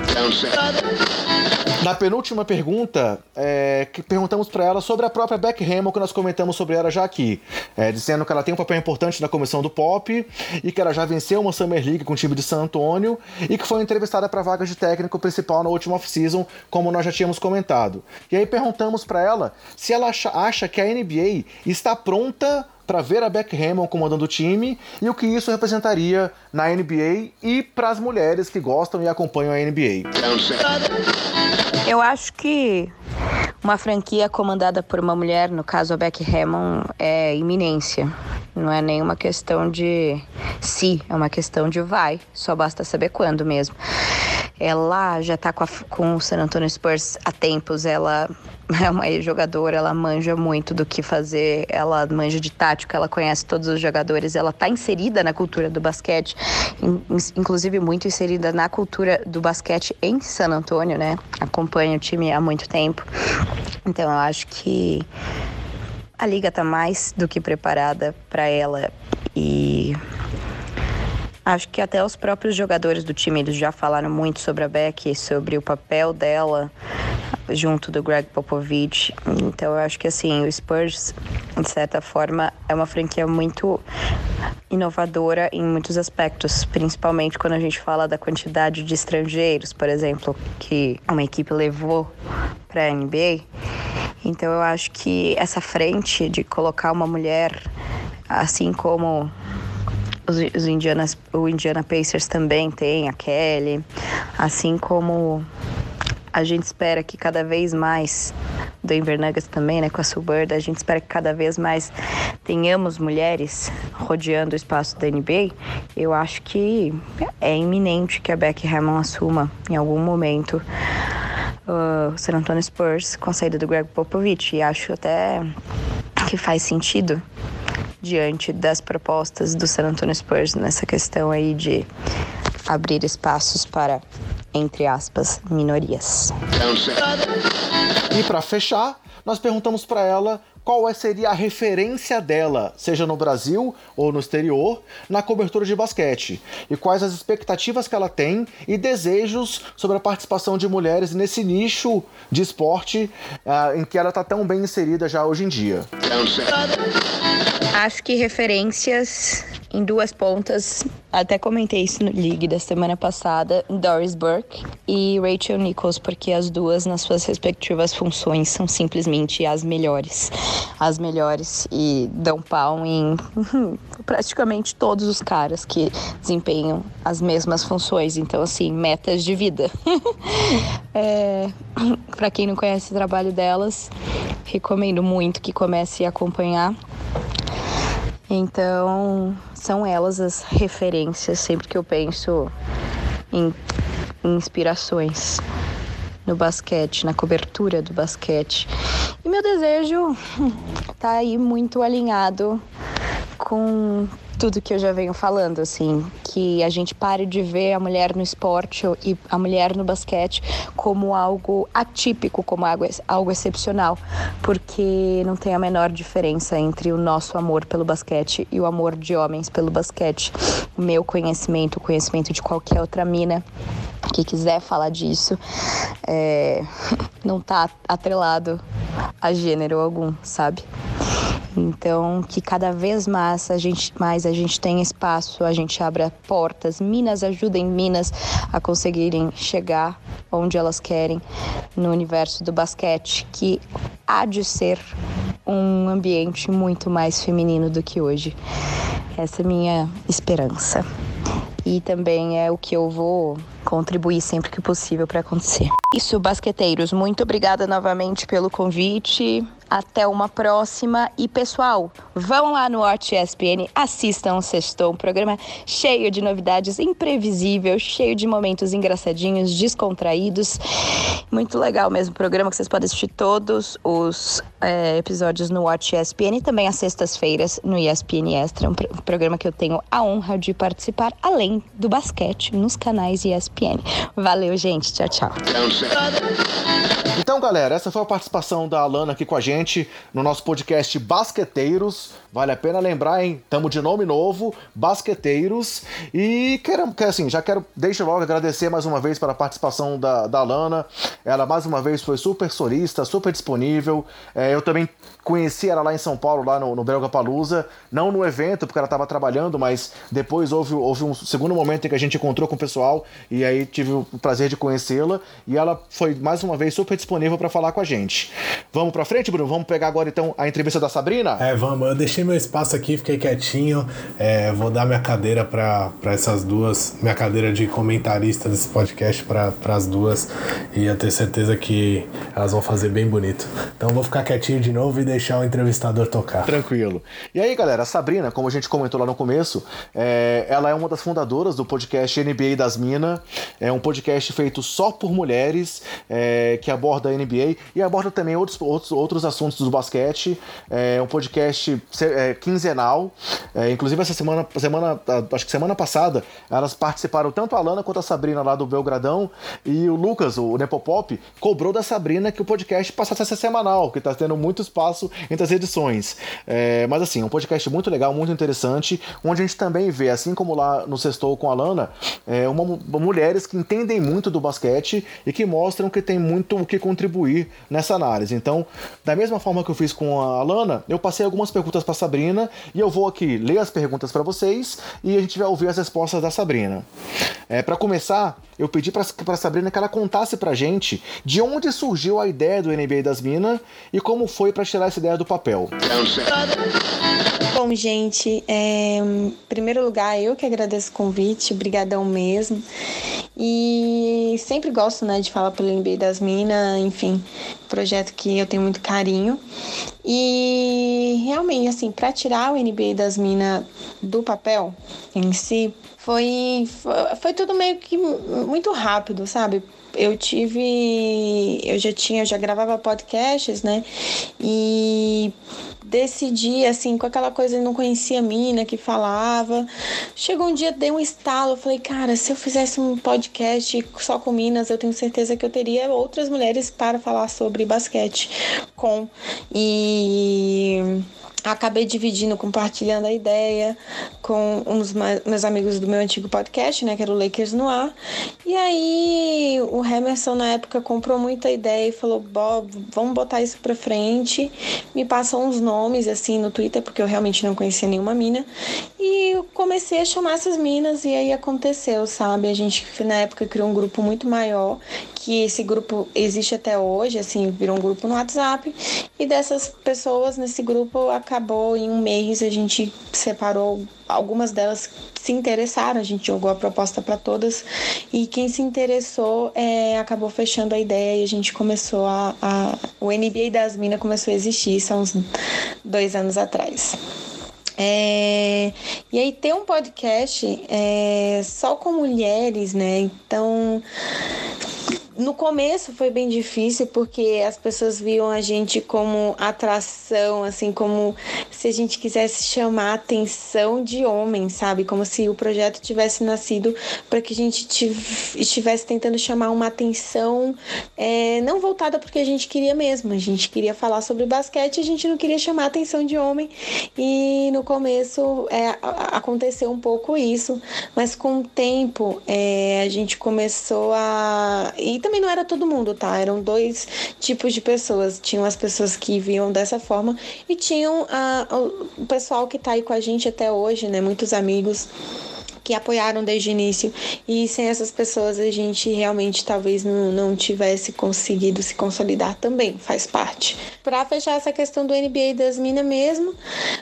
Na penúltima pergunta, é, perguntamos para ela sobre a própria Beck Hammond, que nós comentamos sobre ela já aqui, é, dizendo que ela tem um papel importante na comissão do pop e que ela já venceu uma Summer League com o time de San Antonio e que foi entrevistada para vaga de técnico principal na última off-season, como nós já tínhamos comentado. E aí perguntamos para ela se ela acha, acha que a NBA está pronta para ver a Beck Hammond comandando o time e o que isso representaria na NBA e para as mulheres que gostam e acompanham a NBA. Eu acho que uma franquia comandada por uma mulher, no caso a Beck Hammond, é iminência. Não é nenhuma questão de se, é uma questão de vai. Só basta saber quando mesmo. Ela já está com, com o San Antonio Spurs há tempos. Ela *laughs* é uma jogadora, ela manja muito do que fazer, ela manja de tática, ela conhece todos os jogadores, ela está inserida na cultura do basquete, inclusive muito inserida na cultura do basquete em San Antônio, né? Acompanha o time há muito tempo. Então eu acho que a liga está mais do que preparada para ela e Acho que até os próprios jogadores do time eles já falaram muito sobre a Beck, sobre o papel dela junto do Greg Popovich. Então eu acho que assim, o Spurs, de certa forma, é uma franquia muito inovadora em muitos aspectos, principalmente quando a gente fala da quantidade de estrangeiros, por exemplo, que uma equipe levou para a NBA. Então eu acho que essa frente de colocar uma mulher assim como os, os Indianas, o Indiana Pacers também tem a Kelly, assim como a gente espera que cada vez mais Denver Nuggets também, né, com a Suburb, a gente espera que cada vez mais tenhamos mulheres rodeando o espaço da NBA. Eu acho que é iminente que a Becky Hammond assuma em algum momento o uh, San Antonio Spurs com a saída do Greg Popovich e acho até que faz sentido diante das propostas do San Antonio Spurs nessa questão aí de abrir espaços para, entre aspas, minorias. E para fechar, nós perguntamos para ela qual é, seria a referência dela, seja no Brasil ou no exterior, na cobertura de basquete, e quais as expectativas que ela tem e desejos sobre a participação de mulheres nesse nicho de esporte uh, em que ela está tão bem inserida já hoje em dia. Acho que referências em duas pontas, até comentei isso no League da semana passada, Doris Burke e Rachel Nichols, porque as duas, nas suas respectivas funções, são simplesmente as melhores. As melhores e dão pau em *laughs* praticamente todos os caras que desempenham as mesmas funções. Então, assim, metas de vida. *laughs* é, *clears throat* para quem não conhece o trabalho delas, recomendo muito que comece a acompanhar. Então, são elas as referências sempre que eu penso em, em inspirações no basquete, na cobertura do basquete. E meu desejo *laughs* tá aí muito alinhado com tudo que eu já venho falando, assim, que a gente pare de ver a mulher no esporte e a mulher no basquete como algo atípico, como algo, algo excepcional, porque não tem a menor diferença entre o nosso amor pelo basquete e o amor de homens pelo basquete. O meu conhecimento, o conhecimento de qualquer outra mina que quiser falar disso, é, *laughs* não tá atrelado a gênero algum, sabe? Então, que cada vez mais a gente, mais a gente tem espaço, a gente abra portas, Minas ajudem Minas a conseguirem chegar onde elas querem no universo do basquete, que há de ser um ambiente muito mais feminino do que hoje. Essa é a minha esperança. E também é o que eu vou contribuir sempre que possível para acontecer. Isso, basqueteiros, muito obrigada novamente pelo convite. Até uma próxima. E pessoal, vão lá no Watch ESPN, assistam o Sextou, um programa cheio de novidades, imprevisível, cheio de momentos engraçadinhos, descontraídos. Muito legal mesmo o programa que vocês podem assistir todos os é, episódios no Watch ESPN e também às sextas-feiras no ESPN Extra, um, pr um programa que eu tenho a honra de participar, além do basquete, nos canais ESPN. Valeu, gente. Tchau, tchau. Então, galera, essa foi a participação da Alana aqui com a gente no nosso podcast Basqueteiros. Vale a pena lembrar, hein? Tamo de nome novo, Basqueteiros. E quero, assim, já quero, deixa logo agradecer mais uma vez pela participação da, da Alana. Ela, mais uma vez, foi super solista, super disponível. É, eu também conheci ela lá em São Paulo, lá no, no Belga Palusa. Não no evento, porque ela estava trabalhando, mas depois houve, houve um segundo momento em que a gente encontrou com o pessoal e aí tive o prazer de conhecê-la. E ela foi, mais uma vez, super disponível para falar com a gente. Vamos para frente, Bruno? Vamos pegar agora então a entrevista da Sabrina? É, vamos. Eu deixei meu espaço aqui, fiquei quietinho. É, vou dar minha cadeira para essas duas, minha cadeira de comentarista desse podcast para as duas. E eu tenho certeza que elas vão fazer bem bonito. Então vou ficar quietinho de novo e deixar o entrevistador tocar. Tranquilo. E aí, galera, a Sabrina, como a gente comentou lá no começo, é, ela é uma das fundadoras do podcast NBA das Minas. É um podcast feito só por mulheres, é, que aborda a NBA e aborda também outros, outros, outros assuntos do basquete. É um podcast é, quinzenal. É, inclusive, essa semana, semana, acho que semana passada, elas participaram tanto a Alana quanto a Sabrina lá do Belgradão. E o Lucas, o Nepopop, cobrou da Sabrina que o podcast passasse a ser semanal, que está tendo muito espaço entre as edições. É, mas assim, um podcast muito legal, muito interessante, onde a gente também vê, assim como lá no Sextou com a Lana, é, uma, mulheres que entendem muito do basquete e que mostram que tem muito o que contribuir nessa análise. Então, da mesma forma que eu fiz com a Lana, eu passei algumas perguntas para Sabrina e eu vou aqui ler as perguntas para vocês e a gente vai ouvir as respostas da Sabrina. É, para começar, eu pedi para Sabrina que ela contasse pra gente de onde surgiu a ideia do NBA das Minas e como foi para tirar essa ideia do papel. Bom, gente, é, em primeiro lugar, eu que agradeço o convite, brigadão mesmo. E sempre gosto, né, de falar pelo NBA das Minas, enfim, projeto que eu tenho muito carinho. E realmente, assim, para tirar o NBA das Minas do papel em si, foi, foi, foi tudo meio que muito rápido, sabe? Eu tive. Eu já tinha, eu já gravava podcasts, né? E decidi, assim, com aquela coisa, não conhecia a mina que falava. Chegou um dia, dei um estalo, eu falei, cara, se eu fizesse um podcast só com minas, eu tenho certeza que eu teria outras mulheres para falar sobre basquete com. E acabei dividindo, compartilhando a ideia com uns meus amigos do meu antigo podcast, né, que era o Lakers no ar. E aí o Emerson na época comprou muita ideia e falou: "Bob, vamos botar isso para frente". Me passou uns nomes assim no Twitter porque eu realmente não conhecia nenhuma mina e eu comecei a chamar essas minas e aí aconteceu, sabe? A gente na época criou um grupo muito maior, que esse grupo existe até hoje, assim, virou um grupo no WhatsApp e dessas pessoas nesse grupo acabou em um mês, a gente separou algumas delas se interessaram, a gente jogou a proposta para todas e quem se interessou é, acabou fechando a ideia e a gente começou a, a o NBA das Minas começou a existir, são uns dois anos atrás. É, e aí tem um podcast é, só com mulheres, né? Então no começo foi bem difícil porque as pessoas viam a gente como atração, assim, como se a gente quisesse chamar a atenção de homens, sabe? Como se o projeto tivesse nascido para que a gente estivesse tentando chamar uma atenção é, não voltada porque a gente queria mesmo, a gente queria falar sobre basquete, a gente não queria chamar a atenção de homem e no começo é, aconteceu um pouco isso, mas com o tempo é, a gente começou a e também não era todo mundo, tá? Eram dois tipos de pessoas. Tinham as pessoas que viam dessa forma e tinham a, o pessoal que tá aí com a gente até hoje, né? Muitos amigos que apoiaram desde o início. E sem essas pessoas a gente realmente talvez não, não tivesse conseguido se consolidar também, faz parte. Para fechar essa questão do NBA das minas mesmo,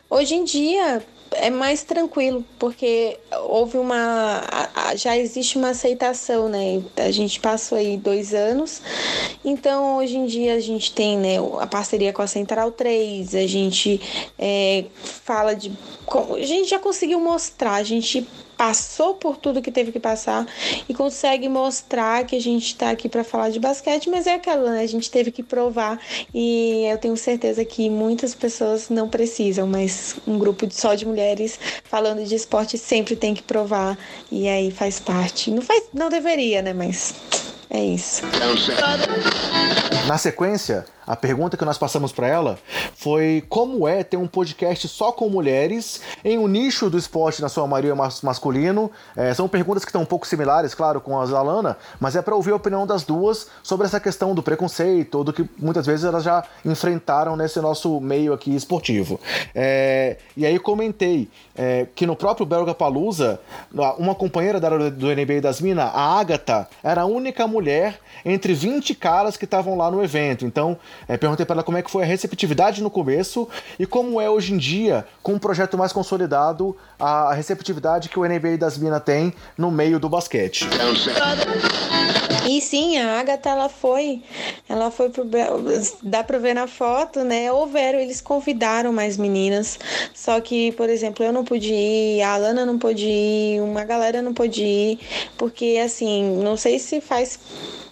hoje em dia é mais tranquilo, porque houve uma. Já existe uma aceitação, né? A gente passou aí dois anos, então hoje em dia a gente tem né, a parceria com a Central 3, a gente é, fala de. A gente já conseguiu mostrar, a gente passou por tudo que teve que passar e consegue mostrar que a gente está aqui para falar de basquete, mas é aquela, né? A gente teve que provar e eu tenho certeza que muitas pessoas não precisam, mas um grupo só de mulheres falando de esporte sempre tem que provar e aí faz parte. Não faz, não deveria, né? Mas é isso. Na sequência, a pergunta que nós passamos para ela foi como é ter um podcast só com mulheres em um nicho do esporte na sua maioria mas masculino. É, são perguntas que estão um pouco similares, claro, com as da Alana, mas é para ouvir a opinião das duas sobre essa questão do preconceito, do que muitas vezes elas já enfrentaram nesse nosso meio aqui esportivo. É, e aí comentei é, que no próprio Belga Palusa, uma companheira da, do NBA das Minas, a Agatha, era a única mulher entre 20 caras que estavam lá no evento. Então, é, perguntei para ela como é que foi a receptividade no começo e como é hoje em dia, com um projeto mais consolidado, a receptividade que o NBA das Minas tem no meio do basquete. E sim, a Agatha ela foi, ela foi pro dá para ver na foto, né? Houveram, eles convidaram mais meninas, só que, por exemplo, eu não pude ir, a Alana não pôde ir, uma galera não pôde ir, porque assim, não sei se faz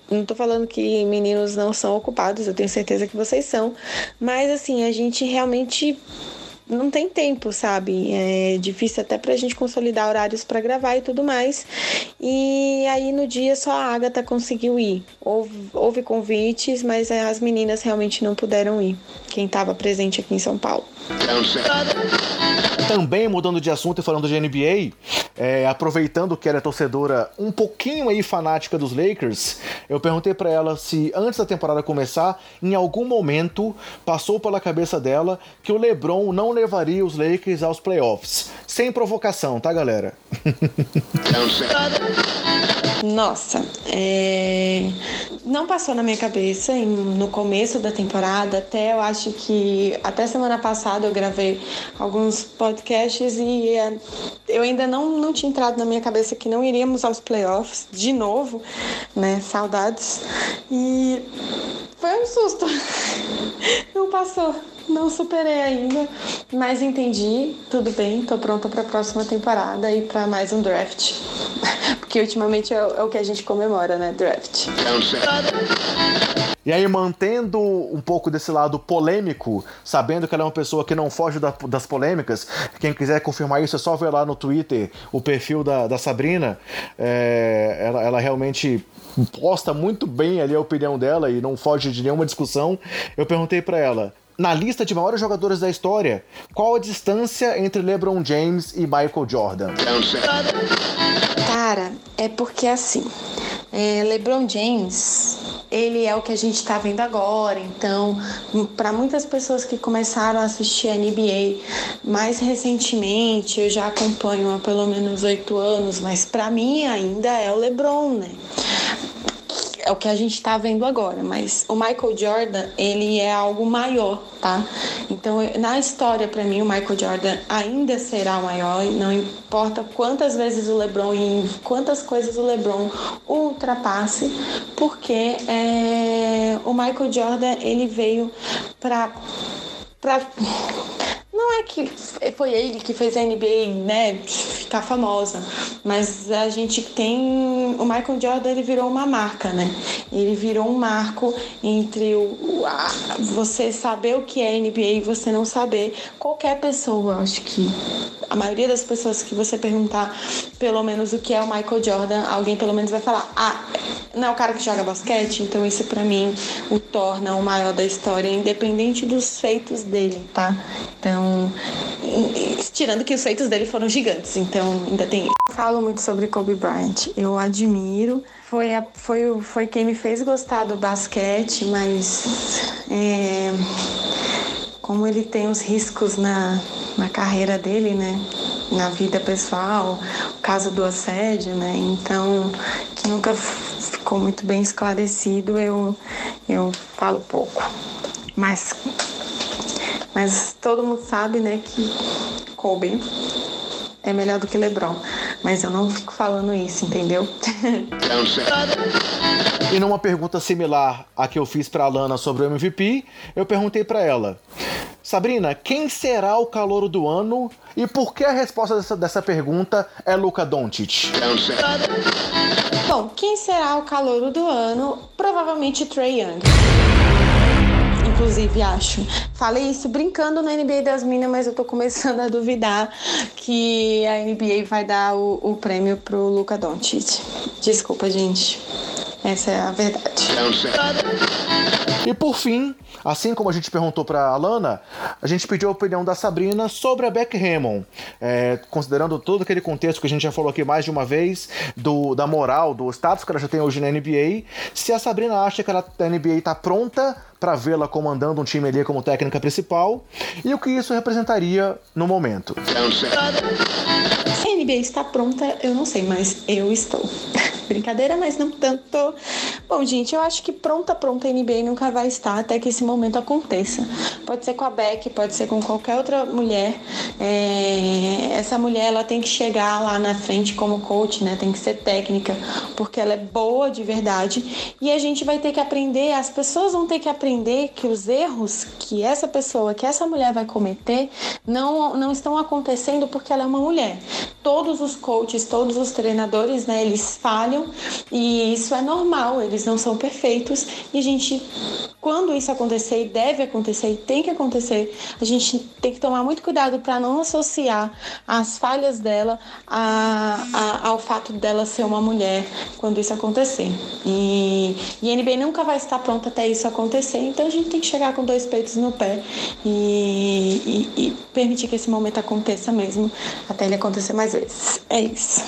não tô falando que meninos não são ocupados, eu tenho certeza que vocês são, mas assim, a gente realmente não tem tempo, sabe? É difícil até pra gente consolidar horários para gravar e tudo mais. E aí no dia só a Agatha conseguiu ir. Houve, houve convites, mas as meninas realmente não puderam ir. Quem estava presente aqui em São Paulo. Também mudando de assunto e falando de NBA, é, aproveitando que ela é torcedora um pouquinho aí fanática dos Lakers, eu perguntei para ela se antes da temporada começar, em algum momento passou pela cabeça dela que o LeBron não levaria os Lakers aos playoffs. Sem provocação, tá, galera? Nossa, é... não passou na minha cabeça no começo da temporada, até eu acho que até semana passada eu gravei alguns podcasts e é, eu ainda não, não tinha entrado na minha cabeça que não iríamos aos playoffs de novo, né? Saudades. E foi um susto. *laughs* Não passou. Não superei ainda, mas entendi, tudo bem, tô pronta para a próxima temporada e para mais um draft. *laughs* Porque ultimamente é, é, o que a gente comemora, né? Draft. E aí, mantendo um pouco desse lado polêmico, sabendo que ela é uma pessoa que não foge da, das polêmicas, quem quiser confirmar isso é só ver lá no Twitter o perfil da, da Sabrina. É, ela, ela realmente posta muito bem ali a opinião dela e não foge de nenhuma discussão. Eu perguntei para ela: na lista de maiores jogadores da história, qual a distância entre LeBron James e Michael Jordan? Cara, é porque assim, é, LeBron James, ele é o que a gente está vendo agora. Então, para muitas pessoas que começaram a assistir a NBA mais recentemente, eu já acompanho há pelo menos oito anos, mas para mim ainda é o LeBron, né? É o que a gente está vendo agora, mas o Michael Jordan, ele é algo maior, tá? Então, na história, para mim, o Michael Jordan ainda será o maior, não importa quantas vezes o LeBron e quantas coisas o LeBron ultrapasse, porque é, o Michael Jordan, ele veio para para não é que foi ele que fez a NBA, né, ficar famosa, mas a gente tem o Michael Jordan, ele virou uma marca, né? Ele virou um marco entre o você saber o que é NBA e você não saber. Qualquer pessoa, acho que a maioria das pessoas que você perguntar pelo menos o que é o Michael Jordan, alguém pelo menos vai falar: "Ah, não é o cara que joga basquete?" Então isso para mim o torna o maior da história, independente dos feitos dele, tá? Então, tirando que os feitos dele foram gigantes, então ainda tem. Eu falo muito sobre Kobe Bryant. Eu admiro. Foi, a, foi, foi quem me fez gostar do basquete, mas é, como ele tem os riscos na, na carreira dele, né? na vida pessoal, o caso do assédio, né? Então, que nunca ficou muito bem esclarecido, eu, eu falo pouco. Mas, mas todo mundo sabe, né, que Kobe é melhor do que LeBron. Mas eu não fico falando isso, entendeu? *laughs* e numa pergunta similar à que eu fiz para Lana sobre o MVP, eu perguntei para ela: Sabrina, quem será o calouro do ano e por que a resposta dessa, dessa pergunta é Luca Doncic? *laughs* Bom, quem será o calouro do ano? Provavelmente Trey Young inclusive, acho. Falei isso brincando na NBA das Minas, mas eu tô começando a duvidar que a NBA vai dar o, o prêmio pro Luca Doncic. Desculpa, gente. Essa é a verdade. E por fim, assim como a gente perguntou para a Alana, a gente pediu a opinião da Sabrina sobre a Beck Hammond, é, considerando todo aquele contexto que a gente já falou aqui mais de uma vez, do, da moral, do status que ela já tem hoje na NBA, se a Sabrina acha que ela, a NBA está pronta para vê-la comandando um time ali como técnica principal e o que isso representaria no momento. Se a NBA está pronta, eu não sei, mas eu estou. Brincadeira, mas não tanto. Bom, gente, eu acho que pronta, pronta a NBA nunca vai estar até que esse momento aconteça. Pode ser com a Beck, pode ser com qualquer outra mulher. É... Essa mulher, ela tem que chegar lá na frente como coach, né? Tem que ser técnica, porque ela é boa de verdade. E a gente vai ter que aprender, as pessoas vão ter que aprender que os erros que essa pessoa, que essa mulher vai cometer, não, não estão acontecendo porque ela é uma mulher. Todos os coaches, todos os treinadores, né? Eles falham e isso é normal, eles não são perfeitos e a gente, quando isso acontecer e deve acontecer e tem que acontecer, a gente tem que tomar muito cuidado para não associar as falhas dela a, a, ao fato dela ser uma mulher quando isso acontecer. E, e a NBA nunca vai estar pronta até isso acontecer, então a gente tem que chegar com dois peitos no pé e, e, e permitir que esse momento aconteça mesmo, até ele acontecer mais vezes. É isso.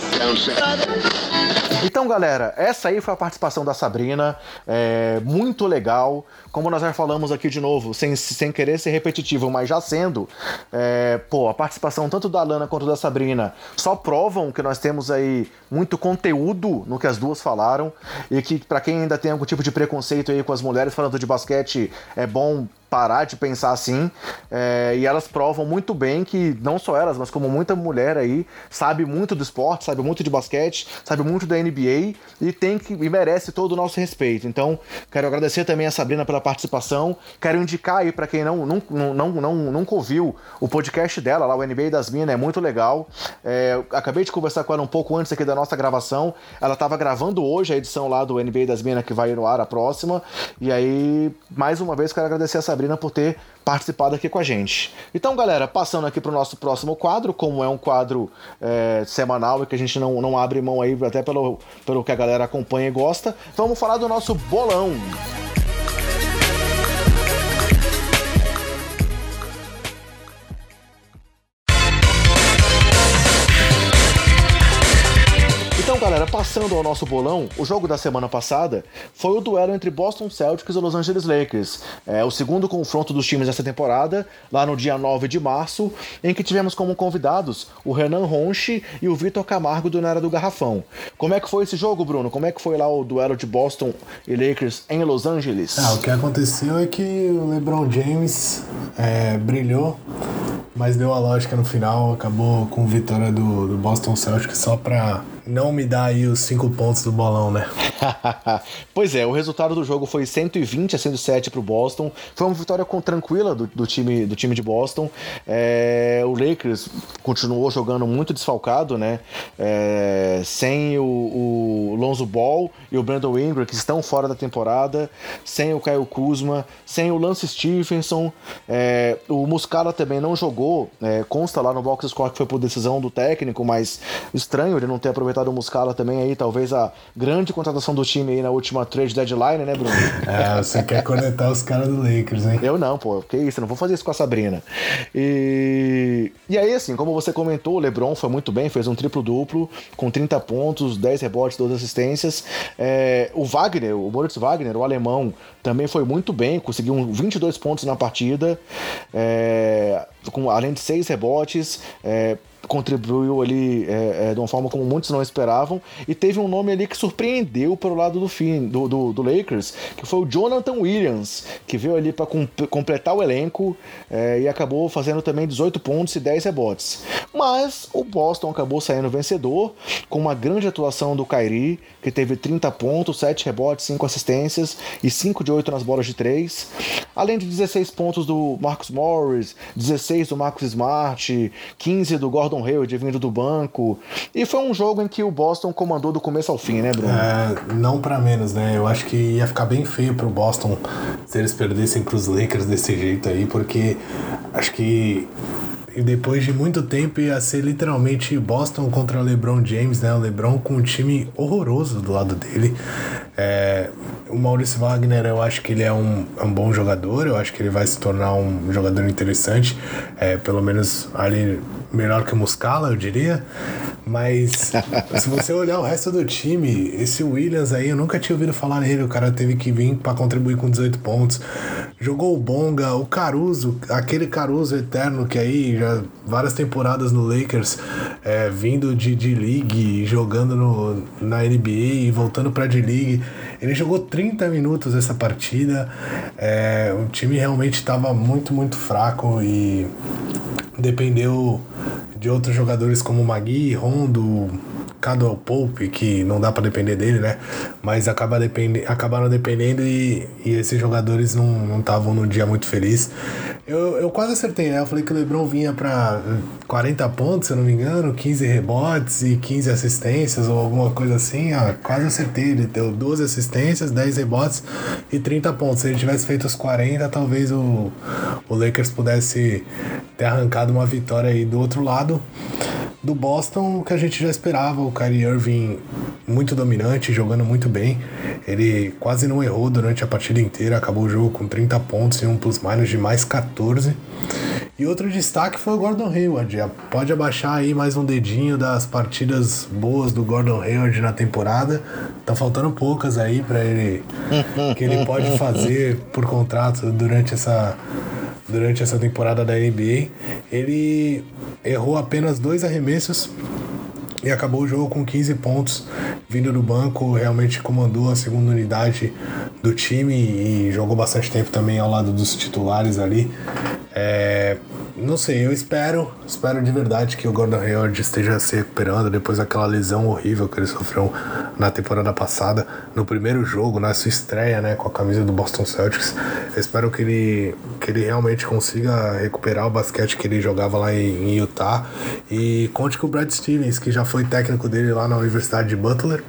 Então, galera, essa aí foi a participação da Sabrina, é, muito legal. Como nós já falamos aqui de novo, sem, sem querer ser repetitivo, mas já sendo, é, pô, a participação tanto da Lana quanto da Sabrina só provam que nós temos aí muito conteúdo no que as duas falaram e que para quem ainda tem algum tipo de preconceito aí com as mulheres falando de basquete, é bom parar de pensar assim. É, e elas provam muito bem que não só elas, mas como muita mulher aí sabe muito do esporte, sabe muito de basquete, sabe muito da NBA e tem que e merece todo o nosso respeito. Então, quero agradecer também a Sabrina pela participação. Quero indicar aí para quem não, não, não, não, nunca ouviu o podcast dela, lá o NBA das Minas, é muito legal. É, acabei de conversar com ela um pouco antes aqui da nossa gravação. Ela estava gravando hoje a edição lá do NBA das Minas que vai no ar a próxima. E aí, mais uma vez, quero agradecer a Sabrina Por ter participado aqui com a gente. Então, galera, passando aqui para o nosso próximo quadro, como é um quadro é, semanal e que a gente não, não abre mão aí, até pelo, pelo que a galera acompanha e gosta, vamos falar do nosso bolão. galera, passando ao nosso bolão, o jogo da semana passada foi o duelo entre Boston Celtics e Los Angeles Lakers. É o segundo confronto dos times dessa temporada, lá no dia 9 de março, em que tivemos como convidados o Renan Ronchi e o Vitor Camargo do Nera do Garrafão. Como é que foi esse jogo, Bruno? Como é que foi lá o duelo de Boston e Lakers em Los Angeles? Ah, o que aconteceu é que o LeBron James é, brilhou, mas deu a lógica no final, acabou com vitória do, do Boston Celtics só para não me dá aí os cinco pontos do bolão, né? *laughs* pois é, o resultado do jogo foi 120 a 107 para o Boston. Foi uma vitória com, tranquila do, do, time, do time de Boston. É, o Lakers continuou jogando muito desfalcado, né? É, sem o, o Lonzo Ball e o Brandon Ingram, que estão fora da temporada, sem o Kyle Kuzma, sem o Lance Stephenson. É, o Muscala também não jogou, é, consta lá no box score que foi por decisão do técnico, mas estranho ele não ter aproveitado o Muscala também aí, talvez a grande contratação do time aí na última trade deadline, né, Bruno? *laughs* É, você quer conectar os caras do Lakers, hein? Eu não, pô, que isso, não vou fazer isso com a Sabrina. E, e aí, assim, como você comentou, o LeBron foi muito bem, fez um triplo-duplo, com 30 pontos, 10 rebotes, 12 assistências. É, o Wagner, o Moritz Wagner, o alemão, também foi muito bem, conseguiu 22 pontos na partida, é, com, além de 6 rebotes. É, contribuiu ali é, é, de uma forma como muitos não esperavam. E teve um nome ali que surpreendeu pelo lado do fim do, do, do Lakers, que foi o Jonathan Williams, que veio ali para completar o elenco é, e acabou fazendo também 18 pontos e 10 rebotes. Mas o Boston acabou saindo vencedor com uma grande atuação do Kyrie, que teve 30 pontos, 7 rebotes, 5 assistências e 5 de 8 nas bolas de 3. Além de 16 pontos do Marcus Morris, 16 do Marcus Smart, 15 do Gordon Hayward vindo do banco. E foi um jogo em que o Boston comandou do começo ao fim, né, Bruno? É, não para menos, né? Eu acho que ia ficar bem feio pro Boston se eles perdessem pros Lakers desse jeito aí, porque acho que depois de muito tempo ia ser literalmente Boston contra LeBron James, né? O LeBron com um time horroroso do lado dele. É, o Maurício Wagner, eu acho que ele é um, um bom jogador, eu acho que ele vai se tornar um jogador interessante, é, pelo menos ali melhor que o Muscala, eu diria. Mas *laughs* se você olhar o resto do time, esse Williams aí, eu nunca tinha ouvido falar nele. O cara teve que vir para contribuir com 18 pontos. Jogou o Bonga, o Caruso, aquele Caruso eterno que aí já várias temporadas no Lakers, é, vindo de, de League, jogando no, na NBA e voltando pra D-League. Ele jogou 30 minutos essa partida. É, o time realmente estava muito, muito fraco e dependeu de outros jogadores como Magui, Rondo, Cadwell Pope, que não dá para depender dele, né? Mas acaba depende, acabaram dependendo e, e esses jogadores não estavam num dia muito feliz. Eu, eu quase acertei, né? Eu falei que o LeBron vinha para 40 pontos, se eu não me engano, 15 rebotes e 15 assistências ou alguma coisa assim. Ah, quase acertei. Ele deu 12 assistências, 10 rebotes e 30 pontos. Se ele tivesse feito os 40, talvez o, o Lakers pudesse ter arrancado uma vitória aí do outro lado do Boston, o que a gente já esperava, o Kyrie Irving muito dominante, jogando muito bem. Ele quase não errou durante a partida inteira, acabou o jogo com 30 pontos e um plus minus de mais 14. E outro destaque foi o Gordon Hayward. Pode abaixar aí mais um dedinho das partidas boas do Gordon Hayward na temporada. Tá faltando poucas aí para ele *laughs* que ele pode fazer por contrato durante essa durante essa temporada da NBA. Ele errou apenas dois arremessos e acabou o jogo com 15 pontos vindo do banco, realmente comandou a segunda unidade do time e jogou bastante tempo também ao lado dos titulares ali. É, não sei, eu espero, espero de verdade que o Gordon Hayward esteja se recuperando depois daquela lesão horrível que ele sofreu na temporada passada, no primeiro jogo, na sua estreia, né, com a camisa do Boston Celtics. Eu espero que ele, que ele realmente consiga recuperar o basquete que ele jogava lá em, em Utah e conte com o Brad Stevens, que já foi técnico dele lá na Universidade de Butler,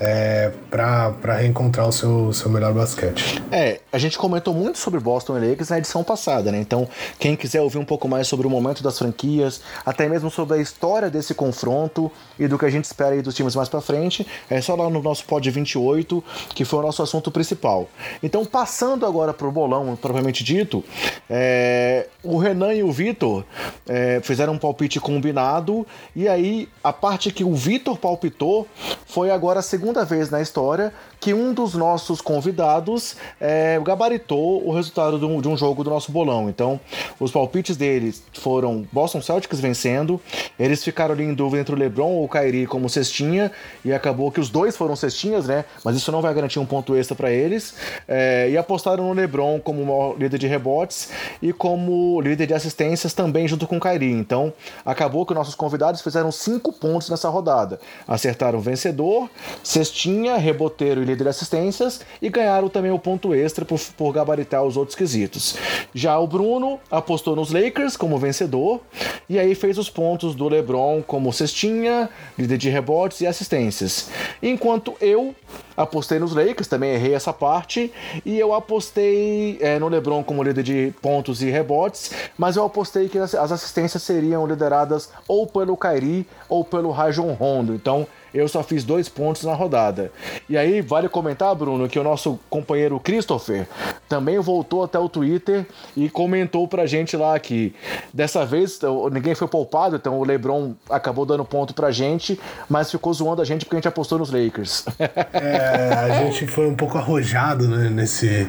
é, para reencontrar o seu, seu melhor basquete. É, a gente comentou muito sobre Boston Lakers na edição passada, né? Então, quem quiser ouvir um pouco mais sobre o momento das franquias, até mesmo sobre a história desse confronto e do que a gente espera aí dos times mais para frente, é só lá no nosso pod 28, que foi o nosso assunto principal. Então, passando agora pro bolão propriamente dito, é, o Renan e o Vitor é, fizeram um palpite combinado e aí a parte que o Vitor palpitou foi agora a segunda vez na história que um dos nossos convidados é, gabaritou o resultado de um, de um, jogo do nosso bolão. Então, os palpites deles foram Boston Celtics vencendo, eles ficaram ali em dúvida entre o LeBron ou o Kyrie como cestinha, e acabou que os dois foram cestinhas, né? Mas isso não vai garantir um ponto extra para eles. É, e apostaram no LeBron como líder de rebotes e como líder de assistências também junto com o Kyrie. Então, acabou que nossos convidados fizeram cinco pontos nessa rodada. Acertaram vencedor, cestinha, reboteiro e líder de assistências e ganharam também o ponto extra por, por gabaritar os outros quesitos. Já o Bruno apostou nos como vencedor e aí fez os pontos do LeBron como cestinha, líder de rebotes e assistências. Enquanto eu apostei nos Lakers, também errei essa parte, e eu apostei é, no LeBron como líder de pontos e rebotes, mas eu apostei que as assistências seriam lideradas ou pelo Kyrie ou pelo Rajon Rondo. Então eu só fiz dois pontos na rodada. E aí, vale comentar, Bruno, que o nosso companheiro Christopher também voltou até o Twitter e comentou pra gente lá que dessa vez ninguém foi poupado, então o LeBron acabou dando ponto pra gente, mas ficou zoando a gente porque a gente apostou nos Lakers. É, a gente foi um pouco arrojado né, nesse,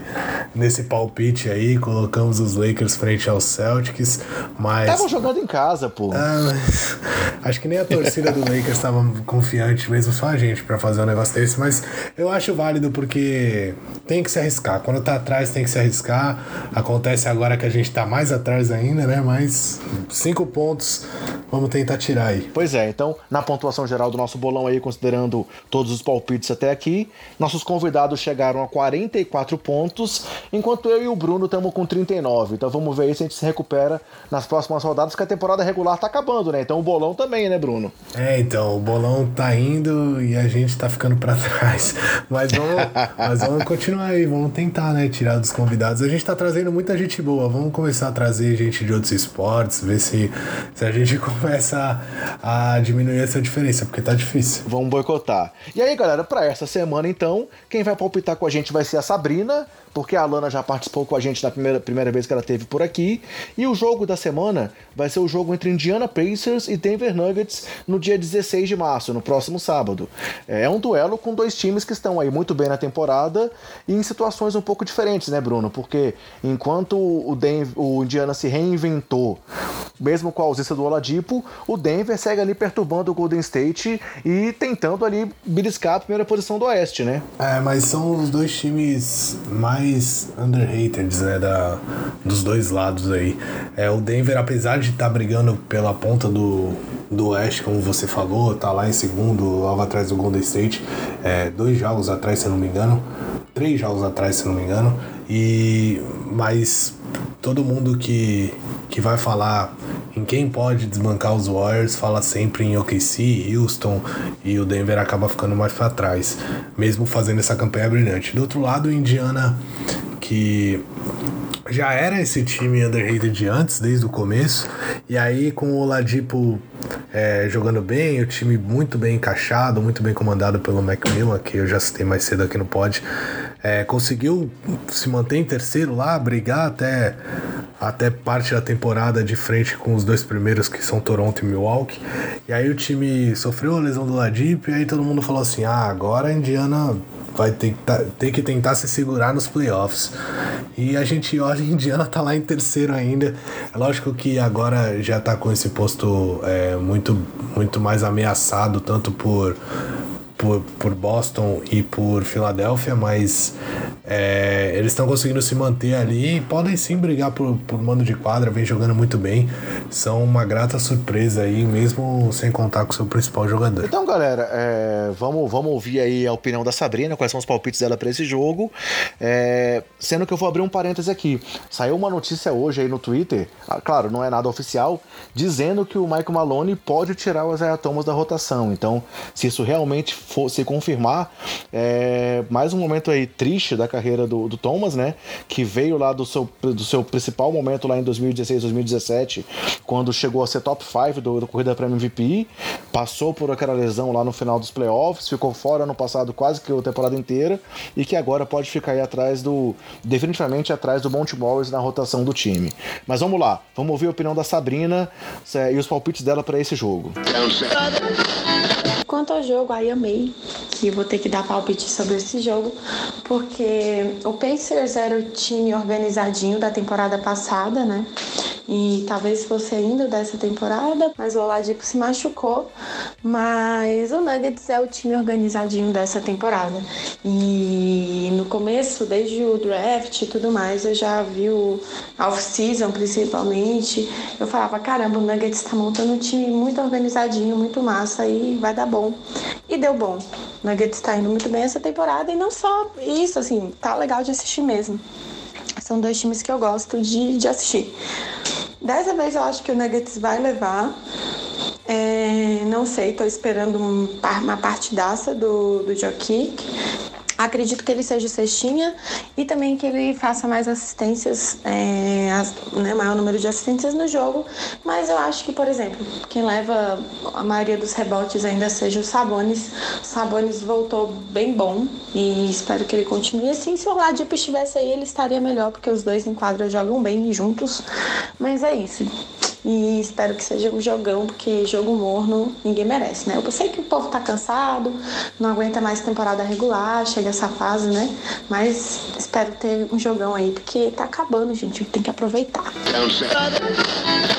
nesse palpite aí, colocamos os Lakers frente aos Celtics, mas. Estavam jogando em casa, pô. Ah, mas... Acho que nem a torcida do Lakers estava confiante mesmo, só a gente, para fazer um negócio desse, mas eu acho válido porque tem que se arriscar. Quando tá atrás, tem que se arriscar. Acontece agora que a gente tá mais atrás ainda, né? Mas cinco pontos, vamos tentar tirar aí. Pois é, então, na pontuação geral do nosso bolão aí, considerando todos os palpites até aqui, nossos convidados chegaram a 44 pontos, enquanto eu e o Bruno estamos com 39. Então vamos ver aí se a gente se recupera nas próximas rodadas, que a temporada regular tá acabando, né? Então o bolão também, né, Bruno? É, então, o bolão tá indo e a gente tá ficando para *laughs* trás. Mas vamos, mas vamos continuar aí, vamos tentar, né, tirar dos convidados. A gente tá trazendo muita gente boa, vamos começar a trazer gente de outros esportes, ver se, se a gente *laughs* começa a, a diminuir essa diferença, porque tá difícil. Vamos boicotar. E aí, galera, para essa semana, então, quem vai palpitar com a gente vai ser a Sabrina porque a Alana já participou com a gente na primeira, primeira vez que ela teve por aqui. E o jogo da semana vai ser o jogo entre Indiana Pacers e Denver Nuggets no dia 16 de março, no próximo sábado. É um duelo com dois times que estão aí muito bem na temporada e em situações um pouco diferentes, né, Bruno? Porque enquanto o, Denver, o Indiana se reinventou, mesmo com a ausência do Oladipo, o Denver segue ali perturbando o Golden State e tentando ali beliscar a primeira posição do Oeste, né? É, mas são os dois times mais mais underrated, né, da, dos dois lados aí. É, o Denver, apesar de estar tá brigando pela ponta do, do Oeste, como você falou, tá lá em segundo, logo atrás do Golden State, é, dois jogos atrás, se não me engano, três jogos atrás, se não me engano, e mas todo mundo que, que vai falar em quem pode desbancar os Warriors fala sempre em OKC, Houston e o Denver acaba ficando mais para trás, mesmo fazendo essa campanha brilhante. Do outro lado, o Indiana que já era esse time underrated antes, desde o começo, e aí com o Oladipo é, jogando bem, o time muito bem encaixado, muito bem comandado pelo Macmillan, que eu já citei mais cedo aqui no pod, é, conseguiu se manter em terceiro lá, brigar até, até parte da temporada de frente com os dois primeiros, que são Toronto e Milwaukee. E aí o time sofreu a lesão do Ladip, e aí todo mundo falou assim: ah, agora a Indiana vai ter, ter que tentar se segurar nos playoffs. E a gente olha, *laughs* a Indiana tá lá em terceiro ainda. É lógico que agora já tá com esse posto é, muito, muito mais ameaçado, tanto por por, por Boston e por Filadélfia, mas é, eles estão conseguindo se manter ali e podem sim brigar por, por mando de quadra, vem jogando muito bem. São uma grata surpresa aí, mesmo sem contar com o seu principal jogador. Então, galera, é, vamos, vamos ouvir aí a opinião da Sabrina, quais são os palpites dela para esse jogo. É, sendo que eu vou abrir um parêntese aqui. Saiu uma notícia hoje aí no Twitter, ah, claro, não é nada oficial, dizendo que o Michael Malone pode tirar o Isaiah Thomas da rotação. Então, se isso realmente for se confirmar, é mais um momento aí triste da carreira do, do Thomas, né? Que veio lá do seu, do seu principal momento lá em 2016, 2017, quando chegou a ser top 5 do, do Corrida para MVP, passou por aquela lesão lá no final dos playoffs, ficou fora no passado quase que a temporada inteira e que agora pode ficar aí atrás do. definitivamente atrás do Monte Morris na rotação do time. Mas vamos lá, vamos ouvir a opinião da Sabrina e os palpites dela para esse jogo. Quanto ao jogo, aí amei que vou ter que dar palpite sobre esse jogo, porque o Pacers era o time organizadinho da temporada passada, né? e talvez fosse ainda dessa temporada, mas o Oladipo se machucou. Mas o Nuggets é o time organizadinho dessa temporada. E no começo, desde o draft e tudo mais, eu já vi o off-season principalmente. Eu falava: caramba, o Nuggets está montando um time muito organizadinho, muito massa e vai dar bom. E deu bom. O Nuggets está indo muito bem essa temporada e não só isso, assim, tá legal de assistir mesmo. São dois times que eu gosto de, de assistir. Dessa vez eu acho que o Nuggets vai levar. É, não sei, tô esperando um, uma partidaça do, do Jokic. Acredito que ele seja cestinha e também que ele faça mais assistências, é, as, né, maior número de assistências no jogo. Mas eu acho que, por exemplo, quem leva a maioria dos rebotes ainda seja o Sabonis. O Sabonis voltou bem bom e espero que ele continue assim. Se o Oladipo estivesse aí, ele estaria melhor, porque os dois em quadra jogam bem juntos. Mas é isso. E espero que seja um jogão, porque jogo morno ninguém merece, né? Eu sei que o povo tá cansado, não aguenta mais temporada regular, chega essa fase, né? Mas espero ter um jogão aí, porque tá acabando, gente. Tem que aproveitar.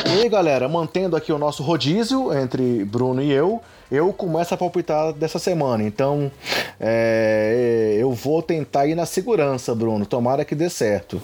E aí, galera, mantendo aqui o nosso rodízio entre Bruno e eu eu começo a palpitar dessa semana. Então, é, eu vou tentar ir na segurança, Bruno. Tomara que dê certo.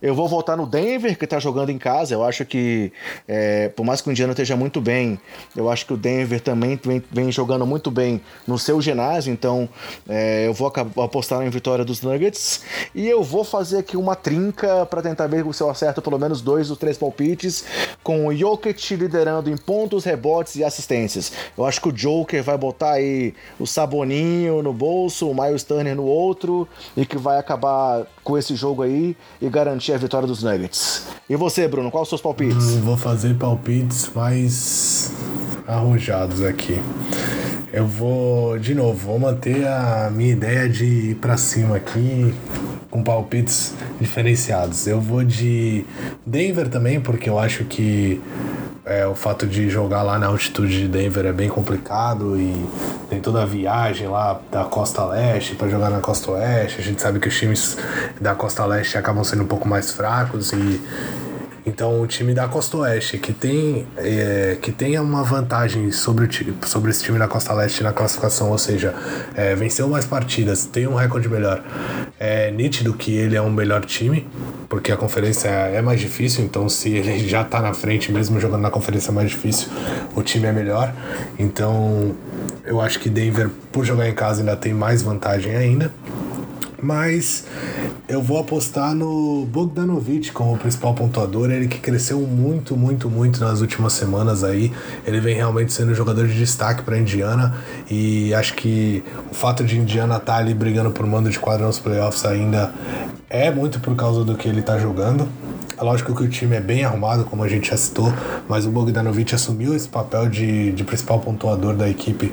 Eu vou voltar no Denver, que está jogando em casa. Eu acho que, é, por mais que o Indiana esteja muito bem, eu acho que o Denver também vem, vem jogando muito bem no seu ginásio. Então, é, eu vou apostar em vitória dos Nuggets. E eu vou fazer aqui uma trinca para tentar ver se eu acerto pelo menos dois dos três palpites, com o Jokic liderando em pontos, rebotes e assistências. Eu acho que o Joker vai botar aí o Saboninho no bolso, o Miles Turner no outro e que vai acabar com esse jogo aí e garantir a vitória dos Nuggets. E você, Bruno, quais os seus palpites? Hum, vou fazer palpites mais arrojados aqui. Eu vou, de novo, vou manter a minha ideia de ir pra cima aqui com palpites diferenciados. Eu vou de Denver também, porque eu acho que é, o fato de jogar lá na altitude de Denver é bem complicado e tem toda a viagem lá da costa leste para jogar na costa oeste. A gente sabe que os times da costa leste acabam sendo um pouco mais fracos e então o time da Costa Oeste, que tem, é, que tem uma vantagem sobre, o, sobre esse time da Costa Leste na classificação, ou seja, é, venceu mais partidas, tem um recorde melhor. É nítido que ele é um melhor time, porque a conferência é mais difícil, então se ele *laughs* já está na frente, mesmo jogando na conferência mais difícil, o time é melhor. Então eu acho que Denver, por jogar em casa, ainda tem mais vantagem ainda mas eu vou apostar no Bogdanovic como principal pontuador, ele que cresceu muito, muito, muito nas últimas semanas aí. Ele vem realmente sendo jogador de destaque para Indiana e acho que o fato de Indiana estar tá ali brigando por mando de quadro nos playoffs ainda é muito por causa do que ele está jogando. É lógico que o time é bem arrumado, como a gente já citou, mas o Bogdanovic assumiu esse papel de, de principal pontuador da equipe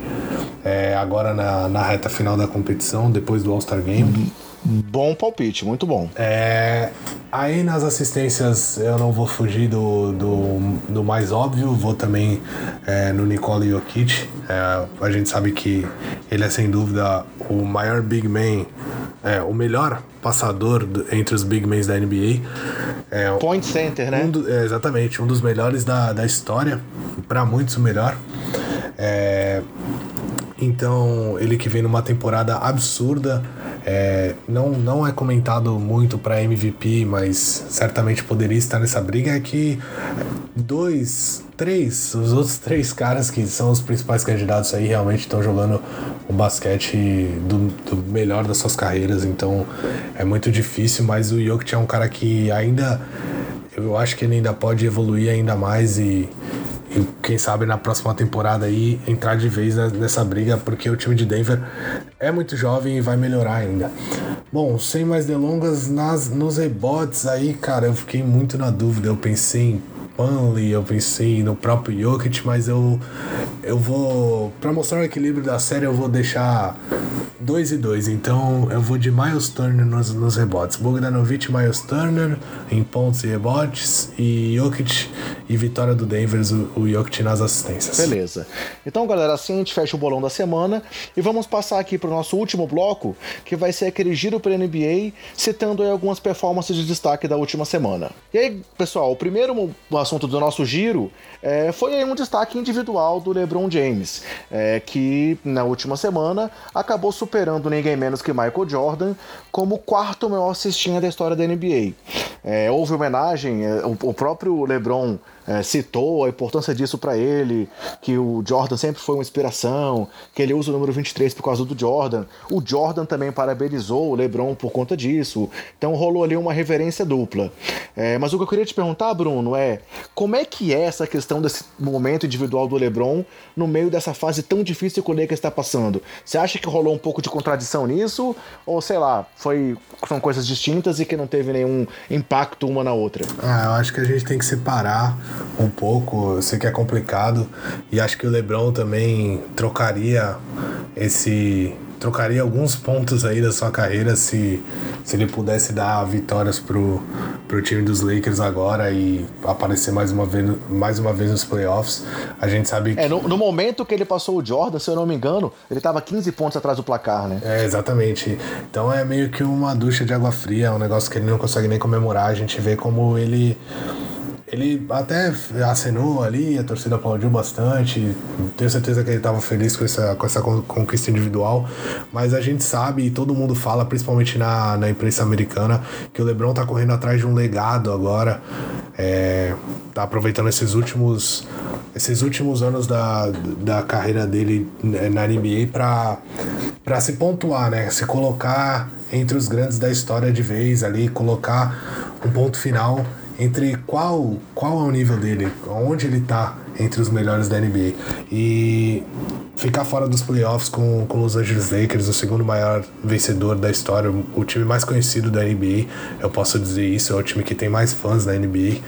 é, agora na, na reta final da competição, depois do All-Star Game. Bom palpite, muito bom. É, aí nas assistências eu não vou fugir do, do, do mais óbvio, vou também é, no Nikola Jokic. É, a gente sabe que ele é sem dúvida o maior big man, é, o melhor passador do, entre os big men da NBA. É, Point center, né? Um do, é, exatamente, um dos melhores da, da história, para muitos o melhor. É, então, ele que vem numa temporada absurda, é, não, não é comentado muito para MVP, mas certamente poderia estar nessa briga. É que dois, três, os outros três caras que são os principais candidatos aí realmente estão jogando o basquete do, do, melhor das suas carreiras, então é muito difícil. Mas o Jokic é um cara que ainda, eu acho que ele ainda pode evoluir ainda mais e e quem sabe na próxima temporada aí entrar de vez nessa briga, porque o time de Denver é muito jovem e vai melhorar ainda. Bom, sem mais delongas, nas, nos rebotes aí, cara, eu fiquei muito na dúvida. Eu pensei em Manley, eu pensei no próprio Jokic, mas eu, eu vou. para mostrar o equilíbrio da série, eu vou deixar 2 e 2. Então eu vou de Miles Turner nos, nos rebotes. Bogdanovic, Miles Turner em pontos e rebotes. E Jokic e vitória do Denver, o, o Jokic nas assistências. Beleza. Então, galera, assim a gente fecha o bolão da semana. E vamos passar aqui para o nosso último bloco, que vai ser aquele giro para NBA, citando aí algumas performances de destaque da última semana. E aí, pessoal, o primeiro assunto do nosso giro é, foi um destaque individual do LeBron James, é, que na última semana acabou superando ninguém menos que Michael Jordan como o quarto maior cestinha da história da NBA. É, houve homenagem, é, o, o próprio LeBron é, citou a importância disso para ele, que o Jordan sempre foi uma inspiração, que ele usa o número 23 por causa do Jordan. O Jordan também parabenizou o LeBron por conta disso. Então rolou ali uma reverência dupla. É, mas o que eu queria te perguntar, Bruno, é Como é que é essa questão desse momento individual do LeBron no meio dessa fase tão difícil que o Lakers está passando? Você acha que rolou um pouco de contradição nisso? Ou sei lá, foi, são coisas distintas e que não teve nenhum impacto uma na outra? Ah, eu acho que a gente tem que separar um pouco. Eu sei que é complicado e acho que o LeBron também trocaria esse trocaria alguns pontos aí da sua carreira se, se ele pudesse dar vitórias pro, pro time dos Lakers agora e aparecer mais uma vez, mais uma vez nos playoffs. A gente sabe que... É, no, no momento que ele passou o Jordan, se eu não me engano, ele tava 15 pontos atrás do placar, né? É, exatamente. Então é meio que uma ducha de água fria, um negócio que ele não consegue nem comemorar. A gente vê como ele ele até acenou ali, a torcida aplaudiu bastante. Tenho certeza que ele estava feliz com essa, com essa conquista individual. Mas a gente sabe, e todo mundo fala, principalmente na, na imprensa americana, que o LeBron está correndo atrás de um legado agora. É, tá aproveitando esses últimos, esses últimos anos da, da carreira dele na NBA para se pontuar, né? Se colocar entre os grandes da história de vez ali, colocar um ponto final entre qual, qual é o nível dele, onde ele está entre os melhores da NBA. E ficar fora dos playoffs com, com os Angeles Lakers, o segundo maior vencedor da história, o time mais conhecido da NBA, eu posso dizer isso, é o time que tem mais fãs da NBA.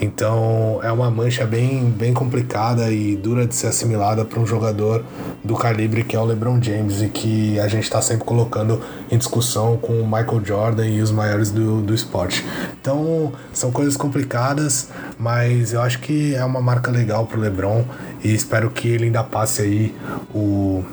Então é uma mancha bem, bem complicada e dura de ser assimilada para um jogador do calibre que é o LeBron James e que a gente está sempre colocando em discussão com o Michael Jordan e os maiores do, do esporte. Então são coisas complicadas, mas eu acho que é uma marca legal pro LeBron e espero que ele ainda passe aí o,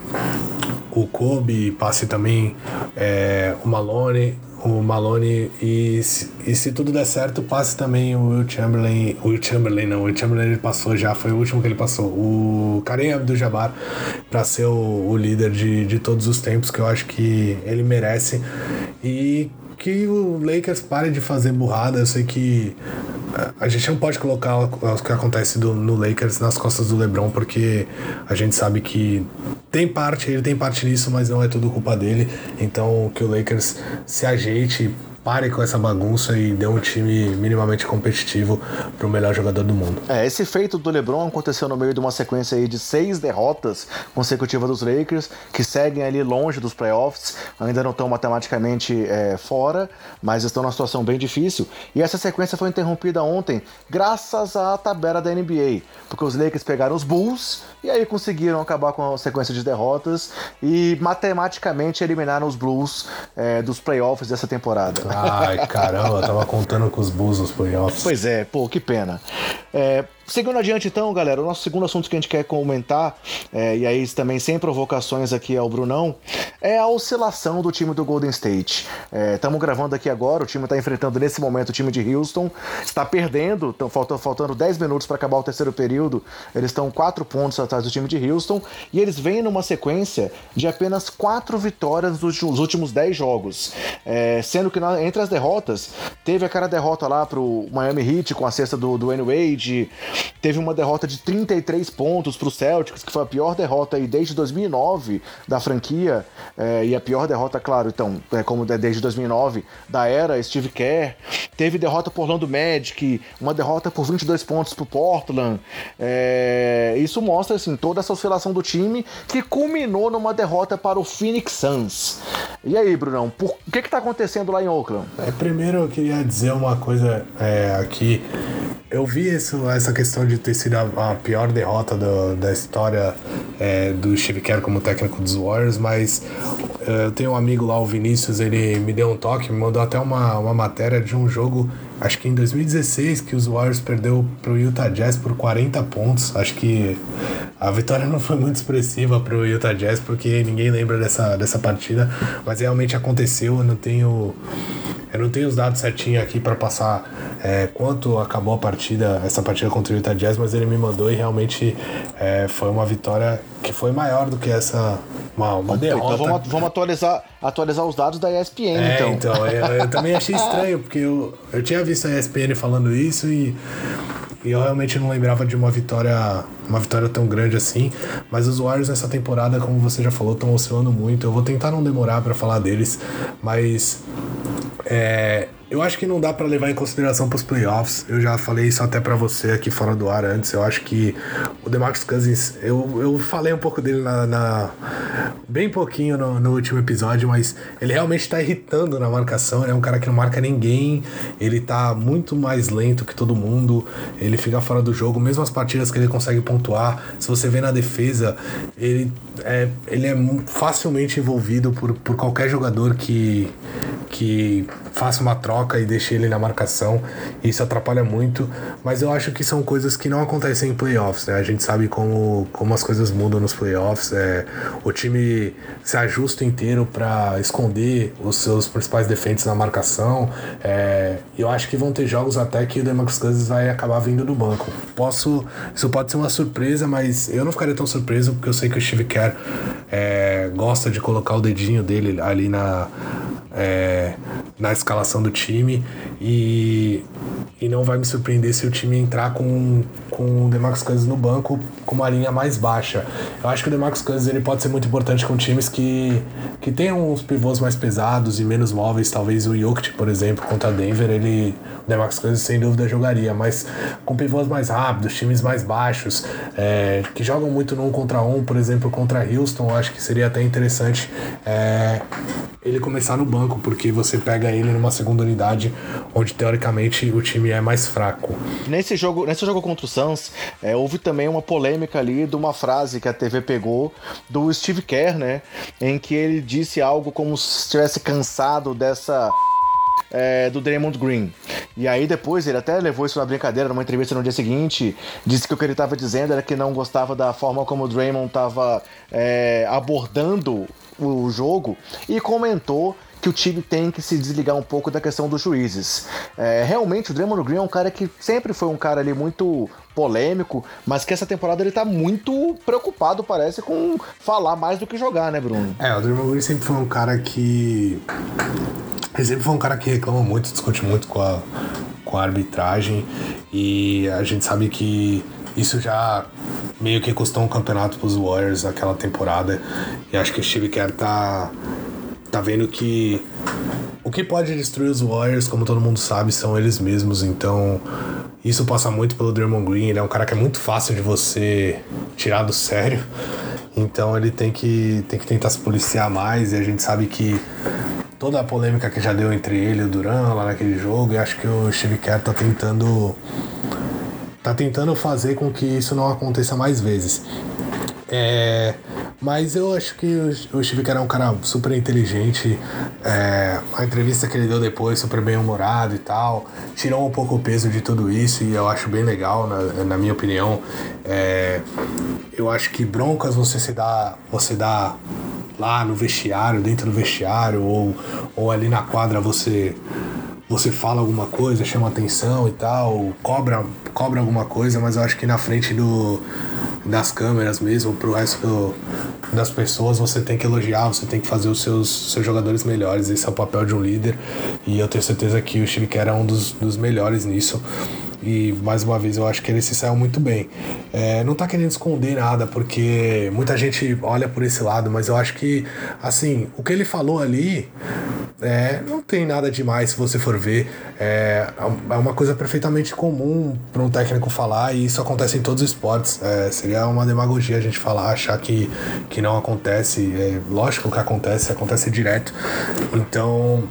o Kobe, passe também é, o Malone, o Malone e, e se tudo der certo, passe também o Will Chamberlain. O Will Chamberlain não, o Will Chamberlain ele passou já, foi o último que ele passou. O Kareem Abdul-Jabbar para ser o, o líder de, de todos os tempos, que eu acho que ele merece. E que o Lakers pare de fazer burrada. Eu sei que a gente não pode colocar o que acontece do, no Lakers nas costas do LeBron, porque a gente sabe que tem parte, ele tem parte nisso, mas não é tudo culpa dele. Então que o Lakers se ajeite, pare com essa bagunça e dê um time minimamente competitivo para o melhor jogador do mundo. É, esse feito do LeBron aconteceu no meio de uma sequência aí de seis derrotas consecutivas dos Lakers, que seguem ali longe dos playoffs, ainda não estão matematicamente é, fora, mas estão numa situação bem difícil. E essa sequência foi interrompida ontem, graças à tabela da NBA, porque os Lakers pegaram os Bulls e aí conseguiram acabar com a sequência de derrotas e matematicamente eliminaram os Blues é, dos playoffs dessa temporada. Ai, caramba, eu tava contando com os Bulls nos playoffs. Pois é, pô, que pena. É, Seguindo adiante, então, galera, o nosso segundo assunto que a gente quer comentar, é, e aí também sem provocações aqui ao Brunão, é a oscilação do time do Golden State. Estamos é, gravando aqui agora, o time está enfrentando nesse momento o time de Houston, está perdendo, tão, faltando, faltando 10 minutos para acabar o terceiro período, eles estão 4 pontos atrás do time de Houston, e eles vêm numa sequência de apenas 4 vitórias nos últimos 10 jogos. É, sendo que na, entre as derrotas, teve aquela derrota lá pro Miami Heat com a cesta do, do Wade, Teve uma derrota de 33 pontos para o Celtics, que foi a pior derrota aí desde 2009 da franquia, é, e a pior derrota, claro, então, é como é desde 2009, da era Steve Kerr. Teve derrota por Orlando Magic, uma derrota por 22 pontos para o Portland. É, isso mostra, assim, toda essa oscilação do time, que culminou numa derrota para o Phoenix Suns. E aí, Brunão, o que está acontecendo lá em Oakland? É, primeiro eu queria dizer uma coisa é, aqui. Eu vi isso, essa questão de ter sido a, a pior derrota do, da história é, do Steve Kerr como técnico dos Warriors, mas é, eu tenho um amigo lá, o Vinícius, ele me deu um toque, me mandou até uma, uma matéria de um jogo, acho que em 2016, que os Warriors perdeu pro Utah Jazz por 40 pontos. Acho que a vitória não foi muito expressiva pro Utah Jazz, porque ninguém lembra dessa, dessa partida, mas realmente aconteceu, eu não tenho eu não tenho os dados certinhos aqui para passar é, quanto acabou a partida, essa partida contra o Utah Jazz, mas ele me mandou e realmente é, foi uma vitória que foi maior do que essa uma, uma derrota. Então vamos, vamos atualizar, atualizar os dados da ESPN, é, então. então eu, eu *laughs* também achei estranho, porque eu, eu tinha visto a ESPN falando isso e e eu realmente não lembrava de uma vitória uma vitória tão grande assim. Mas os Warriors nessa temporada, como você já falou, estão oscilando muito. Eu vou tentar não demorar para falar deles, mas É, eu acho que não dá para levar em consideração para os playoffs. Eu já falei isso até para você aqui fora do ar antes. Eu acho que o DeMarcus Cousins, eu, eu falei um pouco dele na, na bem pouquinho no, no, último episódio, mas ele realmente está irritando na marcação. Ele é um cara que não marca ninguém. Ele tá muito mais lento que todo mundo. Ele fica fora do jogo, mesmo as partidas que ele consegue pontuar. Se você vê na defesa, ele é, ele é facilmente envolvido por, por qualquer jogador que que faça uma troca e deixe ele na marcação. Isso atrapalha muito, mas eu acho que são coisas que não acontecem em playoffs, né? A gente sabe como, como as coisas mudam nos playoffs. É, o time se ajusta inteiro para esconder os seus principais defeitos na marcação. É, eu acho que vão ter jogos até que o DeMarcus Cousins vai acabar vindo do banco. Posso, isso pode ser uma surpresa, mas eu não ficaria tão surpreso porque eu sei que o Steve Kerr é, gosta de colocar o dedinho dele ali na é, na escalação do time e, e não vai me surpreender se o time entrar com, com o Demarcus Cousins no banco com uma linha mais baixa. Eu acho que o Demarcus Cousins ele pode ser muito importante com times que, que tenham uns pivôs mais pesados e menos móveis, talvez o Jokic, por exemplo, contra Denver, ele, o Demarcus Cousins sem dúvida jogaria, mas com pivôs mais rápidos, times mais baixos, é, que jogam muito no um contra um, por exemplo, contra Houston, acho que seria até interessante é, ele começar no banco, porque você pega ele numa segunda unidade onde teoricamente o time é mais fraco. Nesse jogo, nesse jogo contra o Suns, é, houve também uma polêmica ali de uma frase que a TV pegou do Steve Kerr, né, em que ele disse algo como se estivesse cansado dessa é, do Draymond Green. E aí depois ele até levou isso na brincadeira numa entrevista no dia seguinte, disse que o que ele estava dizendo era que não gostava da forma como o Draymond estava é, abordando o jogo e comentou que o time tem que se desligar um pouco da questão dos juízes. É, realmente, o Draymond Green é um cara que sempre foi um cara ali muito polêmico, mas que essa temporada ele tá muito preocupado, parece, com falar mais do que jogar, né, Bruno? É, o Draymond Green sempre foi um cara que. Ele sempre foi um cara que reclama muito, discute muito com a, com a arbitragem e a gente sabe que isso já meio que custou um campeonato pros Warriors naquela temporada. E acho que o Steve Kerr tá, tá vendo que o que pode destruir os Warriors, como todo mundo sabe, são eles mesmos. Então, isso passa muito pelo Draymond Green. Ele é um cara que é muito fácil de você tirar do sério. Então, ele tem que, tem que tentar se policiar mais. E a gente sabe que toda a polêmica que já deu entre ele e o Duran lá naquele jogo, e acho que o Steve Kerr tá tentando tá tentando fazer com que isso não aconteça mais vezes. É, mas eu acho que o Steve Kerr é um cara super inteligente. É, a entrevista que ele deu depois, super bem humorado e tal, tirou um pouco o peso de tudo isso e eu acho bem legal, na, na minha opinião. É, eu acho que broncas você se dá, você dá lá no vestiário, dentro do vestiário ou, ou ali na quadra você você fala alguma coisa, chama atenção e tal, cobra, cobra alguma coisa, mas eu acho que na frente do, das câmeras mesmo, pro resto do, das pessoas, você tem que elogiar, você tem que fazer os seus, seus jogadores melhores. Esse é o papel de um líder. E eu tenho certeza que o Kerr é um dos, dos melhores nisso. E mais uma vez eu acho que ele se saiu muito bem. É, não tá querendo esconder nada, porque muita gente olha por esse lado, mas eu acho que, assim, o que ele falou ali é, não tem nada demais se você for ver. É, é uma coisa perfeitamente comum para um técnico falar e isso acontece em todos os esportes. É, seria uma demagogia a gente falar, achar que, que não acontece. É, lógico que acontece, acontece direto. Então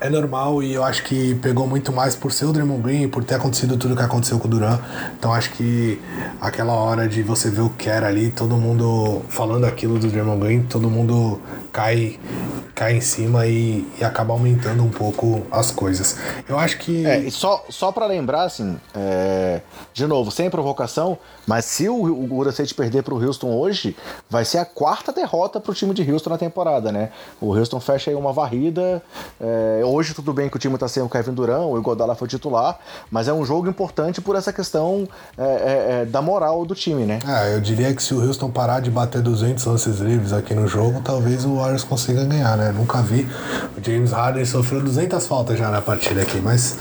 é normal e eu acho que pegou muito mais por ser o Draymond Green, por ter acontecido tudo que aconteceu com o Duran. Então acho que aquela hora de você ver o Kerr ali, todo mundo falando aquilo do Draymond Green, todo mundo cai cai em cima e, e acaba aumentando um pouco as coisas. Eu acho que. É, e só, só para lembrar, assim, é, de novo, sem provocação, mas se o, o Golden State perder para o Houston hoje, vai ser a quarta derrota para o time de Houston na temporada, né? O Houston fecha aí uma varrida. É, hoje tudo bem que o time está sem o Kevin Durant, o Iguodala foi titular, mas é um jogo importante por essa questão é, é, é da moral do time, né? É, eu diria que se o Houston parar de bater 200 lances livres aqui no jogo, talvez o Warriors consiga ganhar, né? Nunca vi. O James Harden sofreu 200 faltas já na partida aqui, mas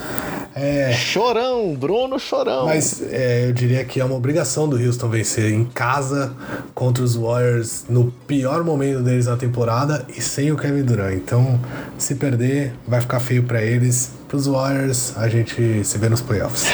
É... Chorão, Bruno Chorão. Mas é, eu diria que é uma obrigação do Houston vencer em casa contra os Warriors no pior momento deles na temporada e sem o Kevin Durant. Então, se perder, vai ficar feio para eles pros Warriors, a gente se vê nos playoffs.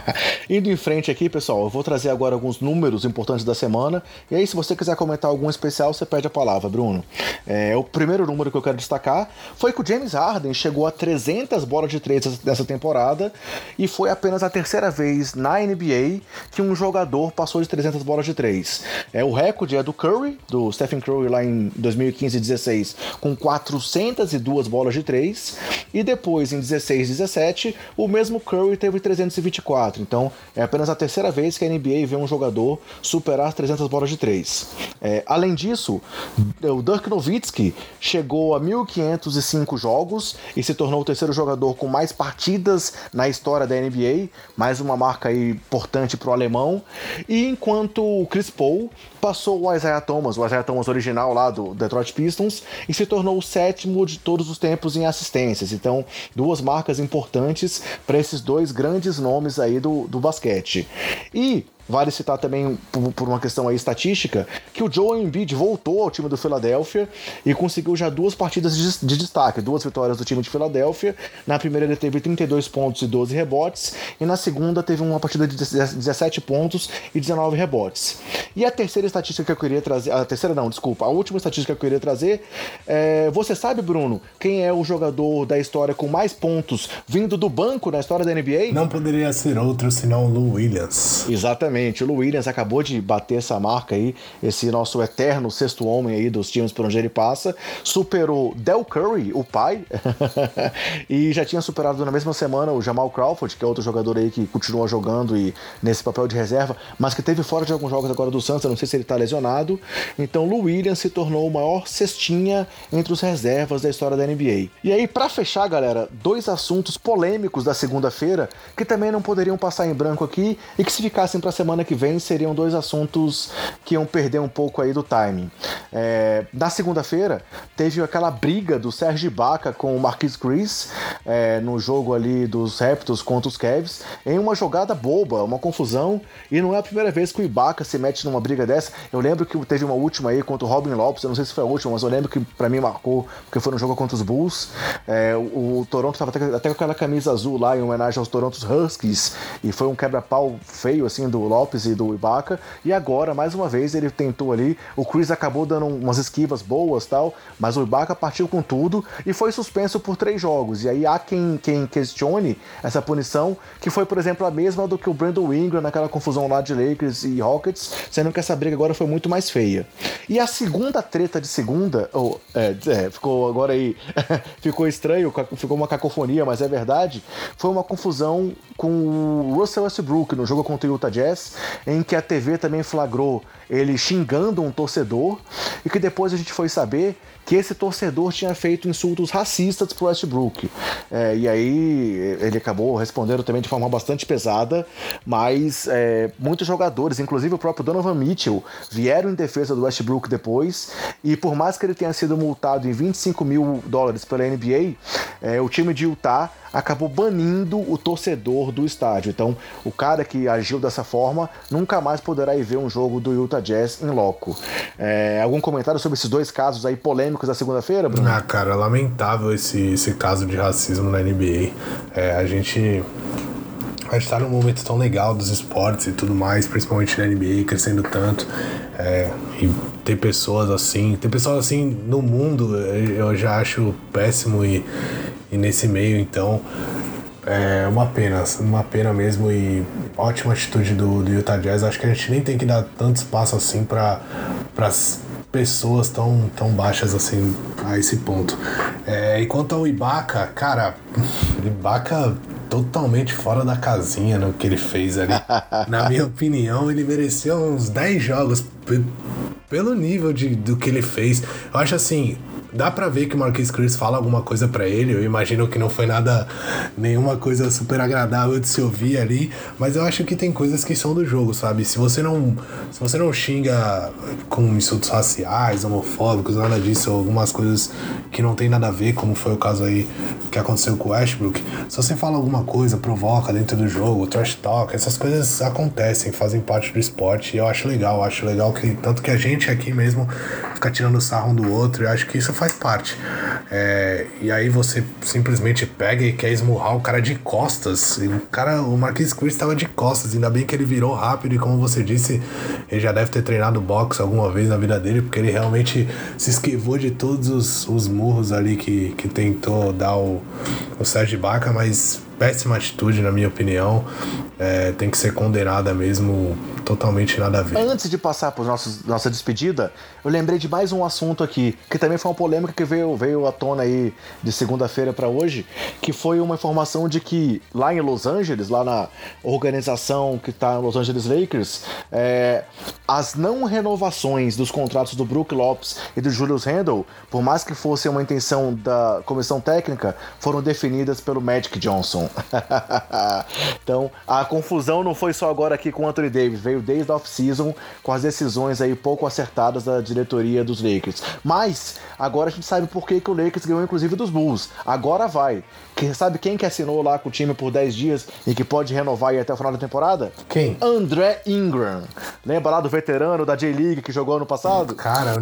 *laughs* Indo em frente aqui, pessoal, eu vou trazer agora alguns números importantes da semana. E aí, se você quiser comentar algum especial, você pede a palavra, Bruno. É, o primeiro número que eu quero destacar foi que o James Harden chegou a 300 bolas de três dessa temporada e foi apenas a terceira vez na NBA que um jogador passou de 300 bolas de três. É, o recorde é do Curry, do Stephen Curry lá em 2015 e 16, com 402 bolas de três. E depois, em 16 2017, o mesmo Curry teve 324. Então, é apenas a terceira vez que a NBA vê um jogador superar as 300 bolas de três. É, além disso, o Dirk Nowitzki chegou a 1.505 jogos e se tornou o terceiro jogador com mais partidas na história da NBA, mais uma marca importante para o alemão. E enquanto o Chris Paul passou o Isaiah Thomas, o Isaiah Thomas original lá do Detroit Pistons, e se tornou o sétimo de todos os tempos em assistências. Então, duas marcas importantes para esses dois grandes nomes aí do, do basquete. E Vale citar também, por, uma questão aí estatística, que o Joe Embiid voltou ao time do Philadelphia e conseguiu já duas partidas de, de, destaque, duas vitórias do time de Philadelphia. Na primeira ele teve 32 pontos e 12 rebotes, e na segunda teve uma partida de 17 pontos e 19 rebotes. E a terceira estatística que eu queria trazer, a terceira não, desculpa, a última estatística que eu queria trazer, é, você sabe, Bruno, quem é o jogador da história com mais pontos vindo do banco na história da NBA? Não poderia ser outro senão o Lou Williams. Exatamente Exatamente. O Williams acabou de bater essa marca aí, esse nosso eterno sexto homem aí dos times por onde ele passa. Superou Del Curry, o pai, *laughs* e já tinha superado na mesma semana o Jamal Crawford, que é outro jogador aí que continua jogando e nesse papel de reserva, mas que teve fora de alguns jogos agora do Santos, não sei se ele tá lesionado. Então, Lou Williams se tornou o maior cestinha entre os reservas da história da NBA. E aí, para fechar, galera, dois assuntos polêmicos da segunda-feira que também não poderiam passar em branco aqui e que se ficassem para semana semana que vem seriam dois assuntos que iam perder um pouco aí do timing. É, na segunda-feira, teve aquela briga do Serge Ibaka com o Marquis Chris é, no jogo ali dos Raptors contra os Cavs, em uma jogada boba, uma confusão, e não é a primeira vez que o Ibaka se mete numa briga dessa. Eu lembro que teve uma última aí contra o Robin Lopes, eu não sei se foi a última, mas eu lembro que para mim marcou, porque foi no jogo contra os Bulls. É, o, o, Toronto estava até, até, com aquela camisa azul lá em homenagem aos Toronto Huskies, e foi um quebra-pau feio assim do Lopes e do Ibaka. E agora, mais uma vez, ele tentou ali. O Chris acabou dando umas esquivas boas tal, mas o Ibaka partiu com tudo e foi suspenso por três jogos. E aí há quem, quem questione essa punição, que foi, por exemplo, a mesma do que o Brandon Ingram naquela confusão lá de Lakers e Rockets, sendo que essa briga agora foi muito mais feia. E a segunda treta de segunda, oh, é, é, ficou agora aí, *laughs* ficou estranho, ficou uma cacofonia, mas é verdade, foi uma confusão com o Russell Westbrook no jogo contra o Utah Jazz, em que a TV também flagrou ele xingando um torcedor e que depois a gente foi saber que esse torcedor tinha feito insultos racistas pro Westbrook. É, e aí ele acabou respondendo também de forma bastante pesada, mas é, muitos jogadores, inclusive o próprio Donovan Mitchell, vieram em defesa do Westbrook depois, e por mais que ele tenha sido multado em 25 mil dólares pela NBA, é, o time de Utah acabou banindo o torcedor do estádio. Então, o cara que agiu dessa forma nunca mais poderá ir ver um jogo do Utah Jazz em loco. É, algum comentário sobre esses dois casos aí polêmicos da segunda-feira, Bruno? Ah, cara, lamentável esse, esse caso de racismo na NBA. É, a gente a gente tá num momento tão legal dos esportes e tudo mais, principalmente na NBA, crescendo tanto. É, e ter pessoas assim, ter pessoas assim no mundo, eu já acho péssimo e, e nesse meio, então é uma pena, uma pena mesmo e ótima atitude do, do Utah Jazz. Acho que a gente nem tem que dar tanto espaço assim para pessoas tão, tão baixas assim a esse ponto. É, e quanto ao Ibaka, cara, *laughs* Ibaka totalmente fora da casinha no que ele fez ali. *laughs* Na minha opinião, ele mereceu uns 10 jogos pelo nível de, do que ele fez. Eu acho assim, dá pra ver que o Marquis Chris fala alguma coisa para ele. Eu imagino que não foi nada, nenhuma coisa super agradável de se ouvir ali, mas eu acho que tem coisas que são do jogo, sabe? Se você não, se você não xinga com insultos raciais, homofóbicos, nada disso, algumas coisas que não tem nada a ver, como foi o caso aí que aconteceu com o Westbrook, se você fala alguma coisa, provoca dentro do jogo, trash talk, essas coisas acontecem, fazem parte do esporte e eu acho legal, eu acho legal que tanto que a gente aqui mesmo fica tirando sarro um do outro, eu acho que isso faz parte. É, e aí você simplesmente pega e quer esmurrar o cara de costas. E o cara, o Marquis Chris estava de costas, ainda bem que ele virou rápido e como você disse, ele já deve ter treinado boxe alguma vez na vida dele, porque ele realmente se esquivou de todos os, os murros ali que, que tentou dar o, o Sérgio Baca, mas péssima atitude, na minha opinião. É, tem que ser condenada mesmo, totalmente nada a ver. Antes de passar para nossa despedida, eu lembrei de mais um assunto aqui, que também foi uma polêmica que veio, veio à tona aí de segunda-feira para hoje, que foi uma informação de que lá em Los Angeles, lá na organização que está no Los Angeles Lakers, é, as não renovações dos contratos do Brook Lopes e do Julius Randle, por mais que fosse uma intenção da comissão técnica, foram definidas pelo Magic Johnson. *laughs* então, a confusão não foi só agora aqui com o Anthony Davis, veio desde a off-season com as decisões aí pouco acertadas da diretoria dos Lakers. Mas, agora a gente sabe por que, que o Lakers ganhou inclusive dos Bulls. Agora vai. Que, sabe quem que assinou lá com o time por 10 dias e que pode renovar aí até o final da temporada? Quem? André Ingram. Lembra lá do veterano da J-League que jogou ano passado? Cara,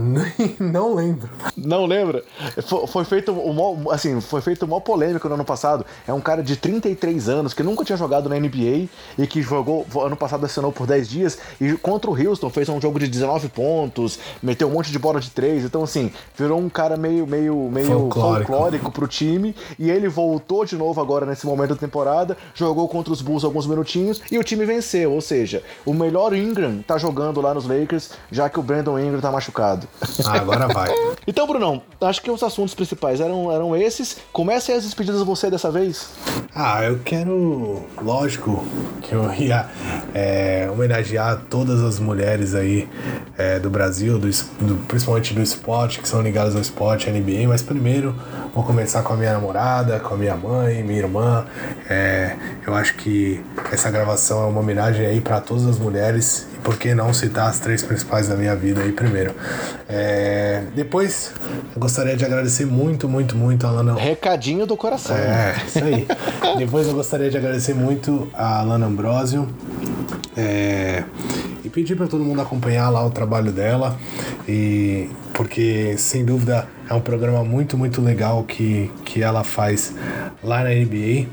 não lembro. Não lembra? Foi, foi feito um, assim, foi feito uma polêmica no ano passado. É um cara de 33 anos que nunca tinha jogado na NBA e que jogou ano passado assinou por 10 dias e contra o Houston fez um jogo de 19 pontos, meteu um monte de bola de 3. Então assim, virou um cara meio meio meio folclórico, folclórico pro time e ele voltou de novo agora nesse momento da temporada, jogou contra os Bulls alguns minutinhos e o time venceu. Ou seja, o melhor Ingram tá jogando lá nos Lakers, já que o Brandon Ingram tá machucado. Ah, agora vai. *laughs* então, Brunão, acho que os assuntos principais eram, eram esses. Comece as despedidas você dessa vez. Ah, eu quero. Lógico que eu ia é, homenagear todas as mulheres aí é, do Brasil, do, do, principalmente do esporte, que são ligadas ao esporte, NBA, mas primeiro vou começar com a minha namorada, com a minha mãe, minha irmã. É, eu acho que essa gravação é uma homenagem aí para todas as mulheres e por que não citar as três principais da minha vida aí primeiro. É, depois, eu gostaria de agradecer muito, muito, muito a Lana. Recadinho do coração. É, isso aí. *laughs* depois eu gostaria de agradecer muito a Lana Ambrosio. É, e pedir para todo mundo acompanhar lá o trabalho dela e porque sem dúvida é um programa muito, muito legal que, que ela faz lá na NBA,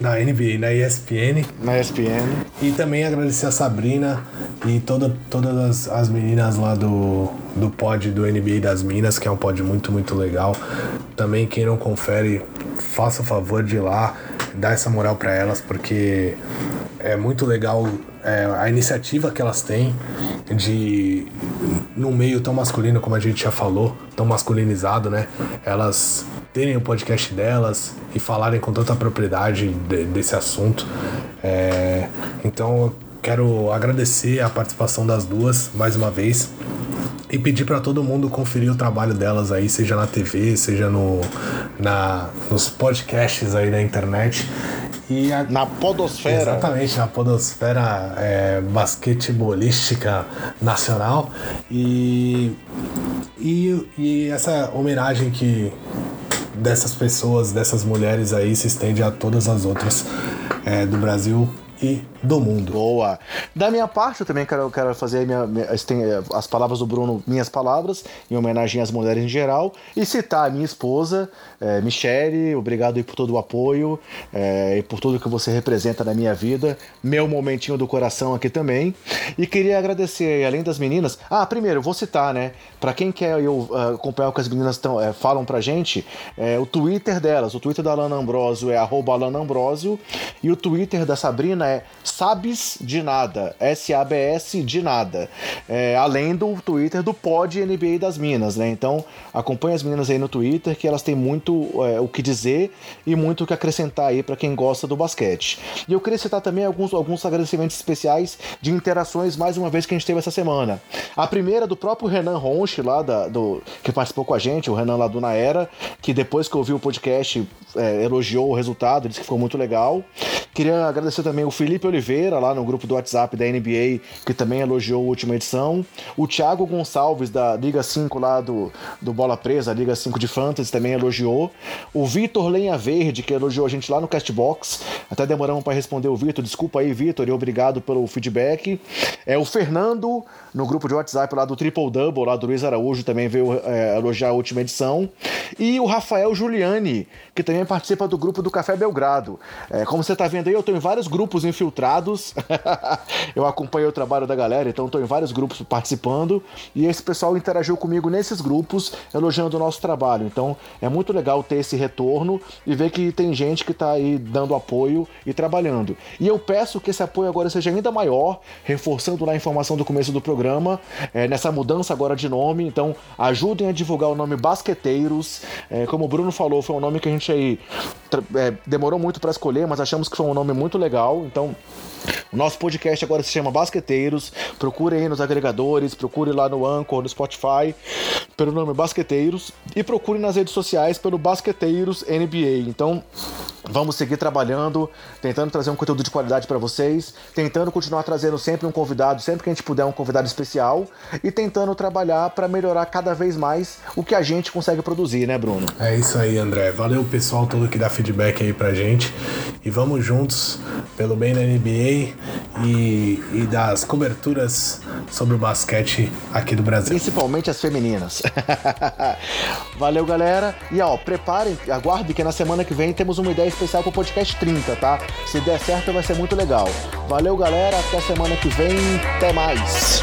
na NBA, na ESPN. Na ESPN. E também agradecer a Sabrina e toda, todas as, as meninas lá do, do pod do NBA das Minas, que é um pod muito, muito legal. Também quem não confere, faça o favor de ir lá, dar essa moral para elas, porque é muito legal é, a iniciativa que elas têm de, num meio tão masculino como a gente já falou, tão masculinizado, né? Elas terem o podcast delas e falarem com tanta propriedade de, desse assunto. É, então quero agradecer a participação das duas mais uma vez e pedir para todo mundo conferir o trabalho delas aí, seja na TV, seja no, na, nos podcasts aí da internet. E a... Na podosfera. Exatamente, na podosfera é, basquetebolística nacional. E, e, e essa homenagem que dessas pessoas, dessas mulheres aí, se estende a todas as outras é, do Brasil e do mundo. Boa. Da minha parte, eu também quero, quero fazer minha, minha, as palavras do Bruno, minhas palavras, em homenagem às mulheres em geral, e citar a minha esposa, é, Michele, obrigado por todo o apoio é, e por tudo que você representa na minha vida, meu momentinho do coração aqui também. E queria agradecer, além das meninas, ah, primeiro, vou citar, né, para quem quer eu, uh, acompanhar o que as meninas tão, é, falam pra gente, é, o Twitter delas, o Twitter da Alana Ambrosio é arroba Alana Ambrosio, e o Twitter da Sabrina é Sabes de Nada, S-A-B-S de nada. É, além do Twitter do Pod NBA das Minas, né? Então acompanhe as meninas aí no Twitter que elas têm muito é, o que dizer e muito o que acrescentar aí para quem gosta do basquete. E eu queria citar também alguns, alguns agradecimentos especiais de interações mais uma vez que a gente teve essa semana. A primeira do próprio Renan Ronche lá da, do que participou com a gente, o Renan lá do Naera, que depois que ouviu o podcast é, elogiou o resultado, disse que ficou muito legal. Queria agradecer também o Felipe Oliveira, lá no grupo do WhatsApp da NBA, que também elogiou a última edição. O Thiago Gonçalves, da Liga 5 lá do, do Bola Presa, Liga 5 de Fantasy, também elogiou. O Vitor Lenha Verde, que elogiou a gente lá no Castbox. Até demoramos para responder o Vitor. Desculpa aí, Vitor, e obrigado pelo feedback. É o Fernando, no grupo de WhatsApp lá do Triple Double, lá do Luiz Araújo, também veio é, elogiar a última edição. E o Rafael Giuliani, que também participa do grupo do Café Belgrado. É, como você está vendo aí, eu estou em vários grupos infiltrados. *laughs* eu acompanhei o trabalho da galera, então estou em vários grupos participando. E esse pessoal interagiu comigo nesses grupos, elogiando o nosso trabalho. Então é muito legal ter esse retorno e ver que tem gente que está aí dando apoio e trabalhando. E eu peço que esse apoio agora seja ainda maior, reforçando lá a informação do começo do programa, é, nessa mudança agora de nome. Então ajudem a divulgar o nome Basqueteiros. É, como o Bruno falou, foi um nome que a gente aí é, demorou muito para escolher, mas achamos que foi um nome muito legal. Então o nosso podcast agora se chama Basqueteiros. Procure aí nos agregadores, procure lá no Anchor, no Spotify, pelo nome Basqueteiros. E procure nas redes sociais pelo Basqueteiros NBA. Então, Vamos seguir trabalhando, tentando trazer um conteúdo de qualidade para vocês, tentando continuar trazendo sempre um convidado, sempre que a gente puder um convidado especial e tentando trabalhar para melhorar cada vez mais o que a gente consegue produzir, né, Bruno? É isso aí, André. Valeu pessoal todo que dá feedback aí pra gente e vamos juntos pelo bem da NBA e, e das coberturas sobre o basquete aqui do Brasil. Principalmente as femininas. *laughs* Valeu, galera. E ó, preparem, aguardem que na semana que vem temos uma ideia especial pro podcast 30, tá? Se der certo, vai ser muito legal. Valeu, galera. Até semana que vem. Até mais.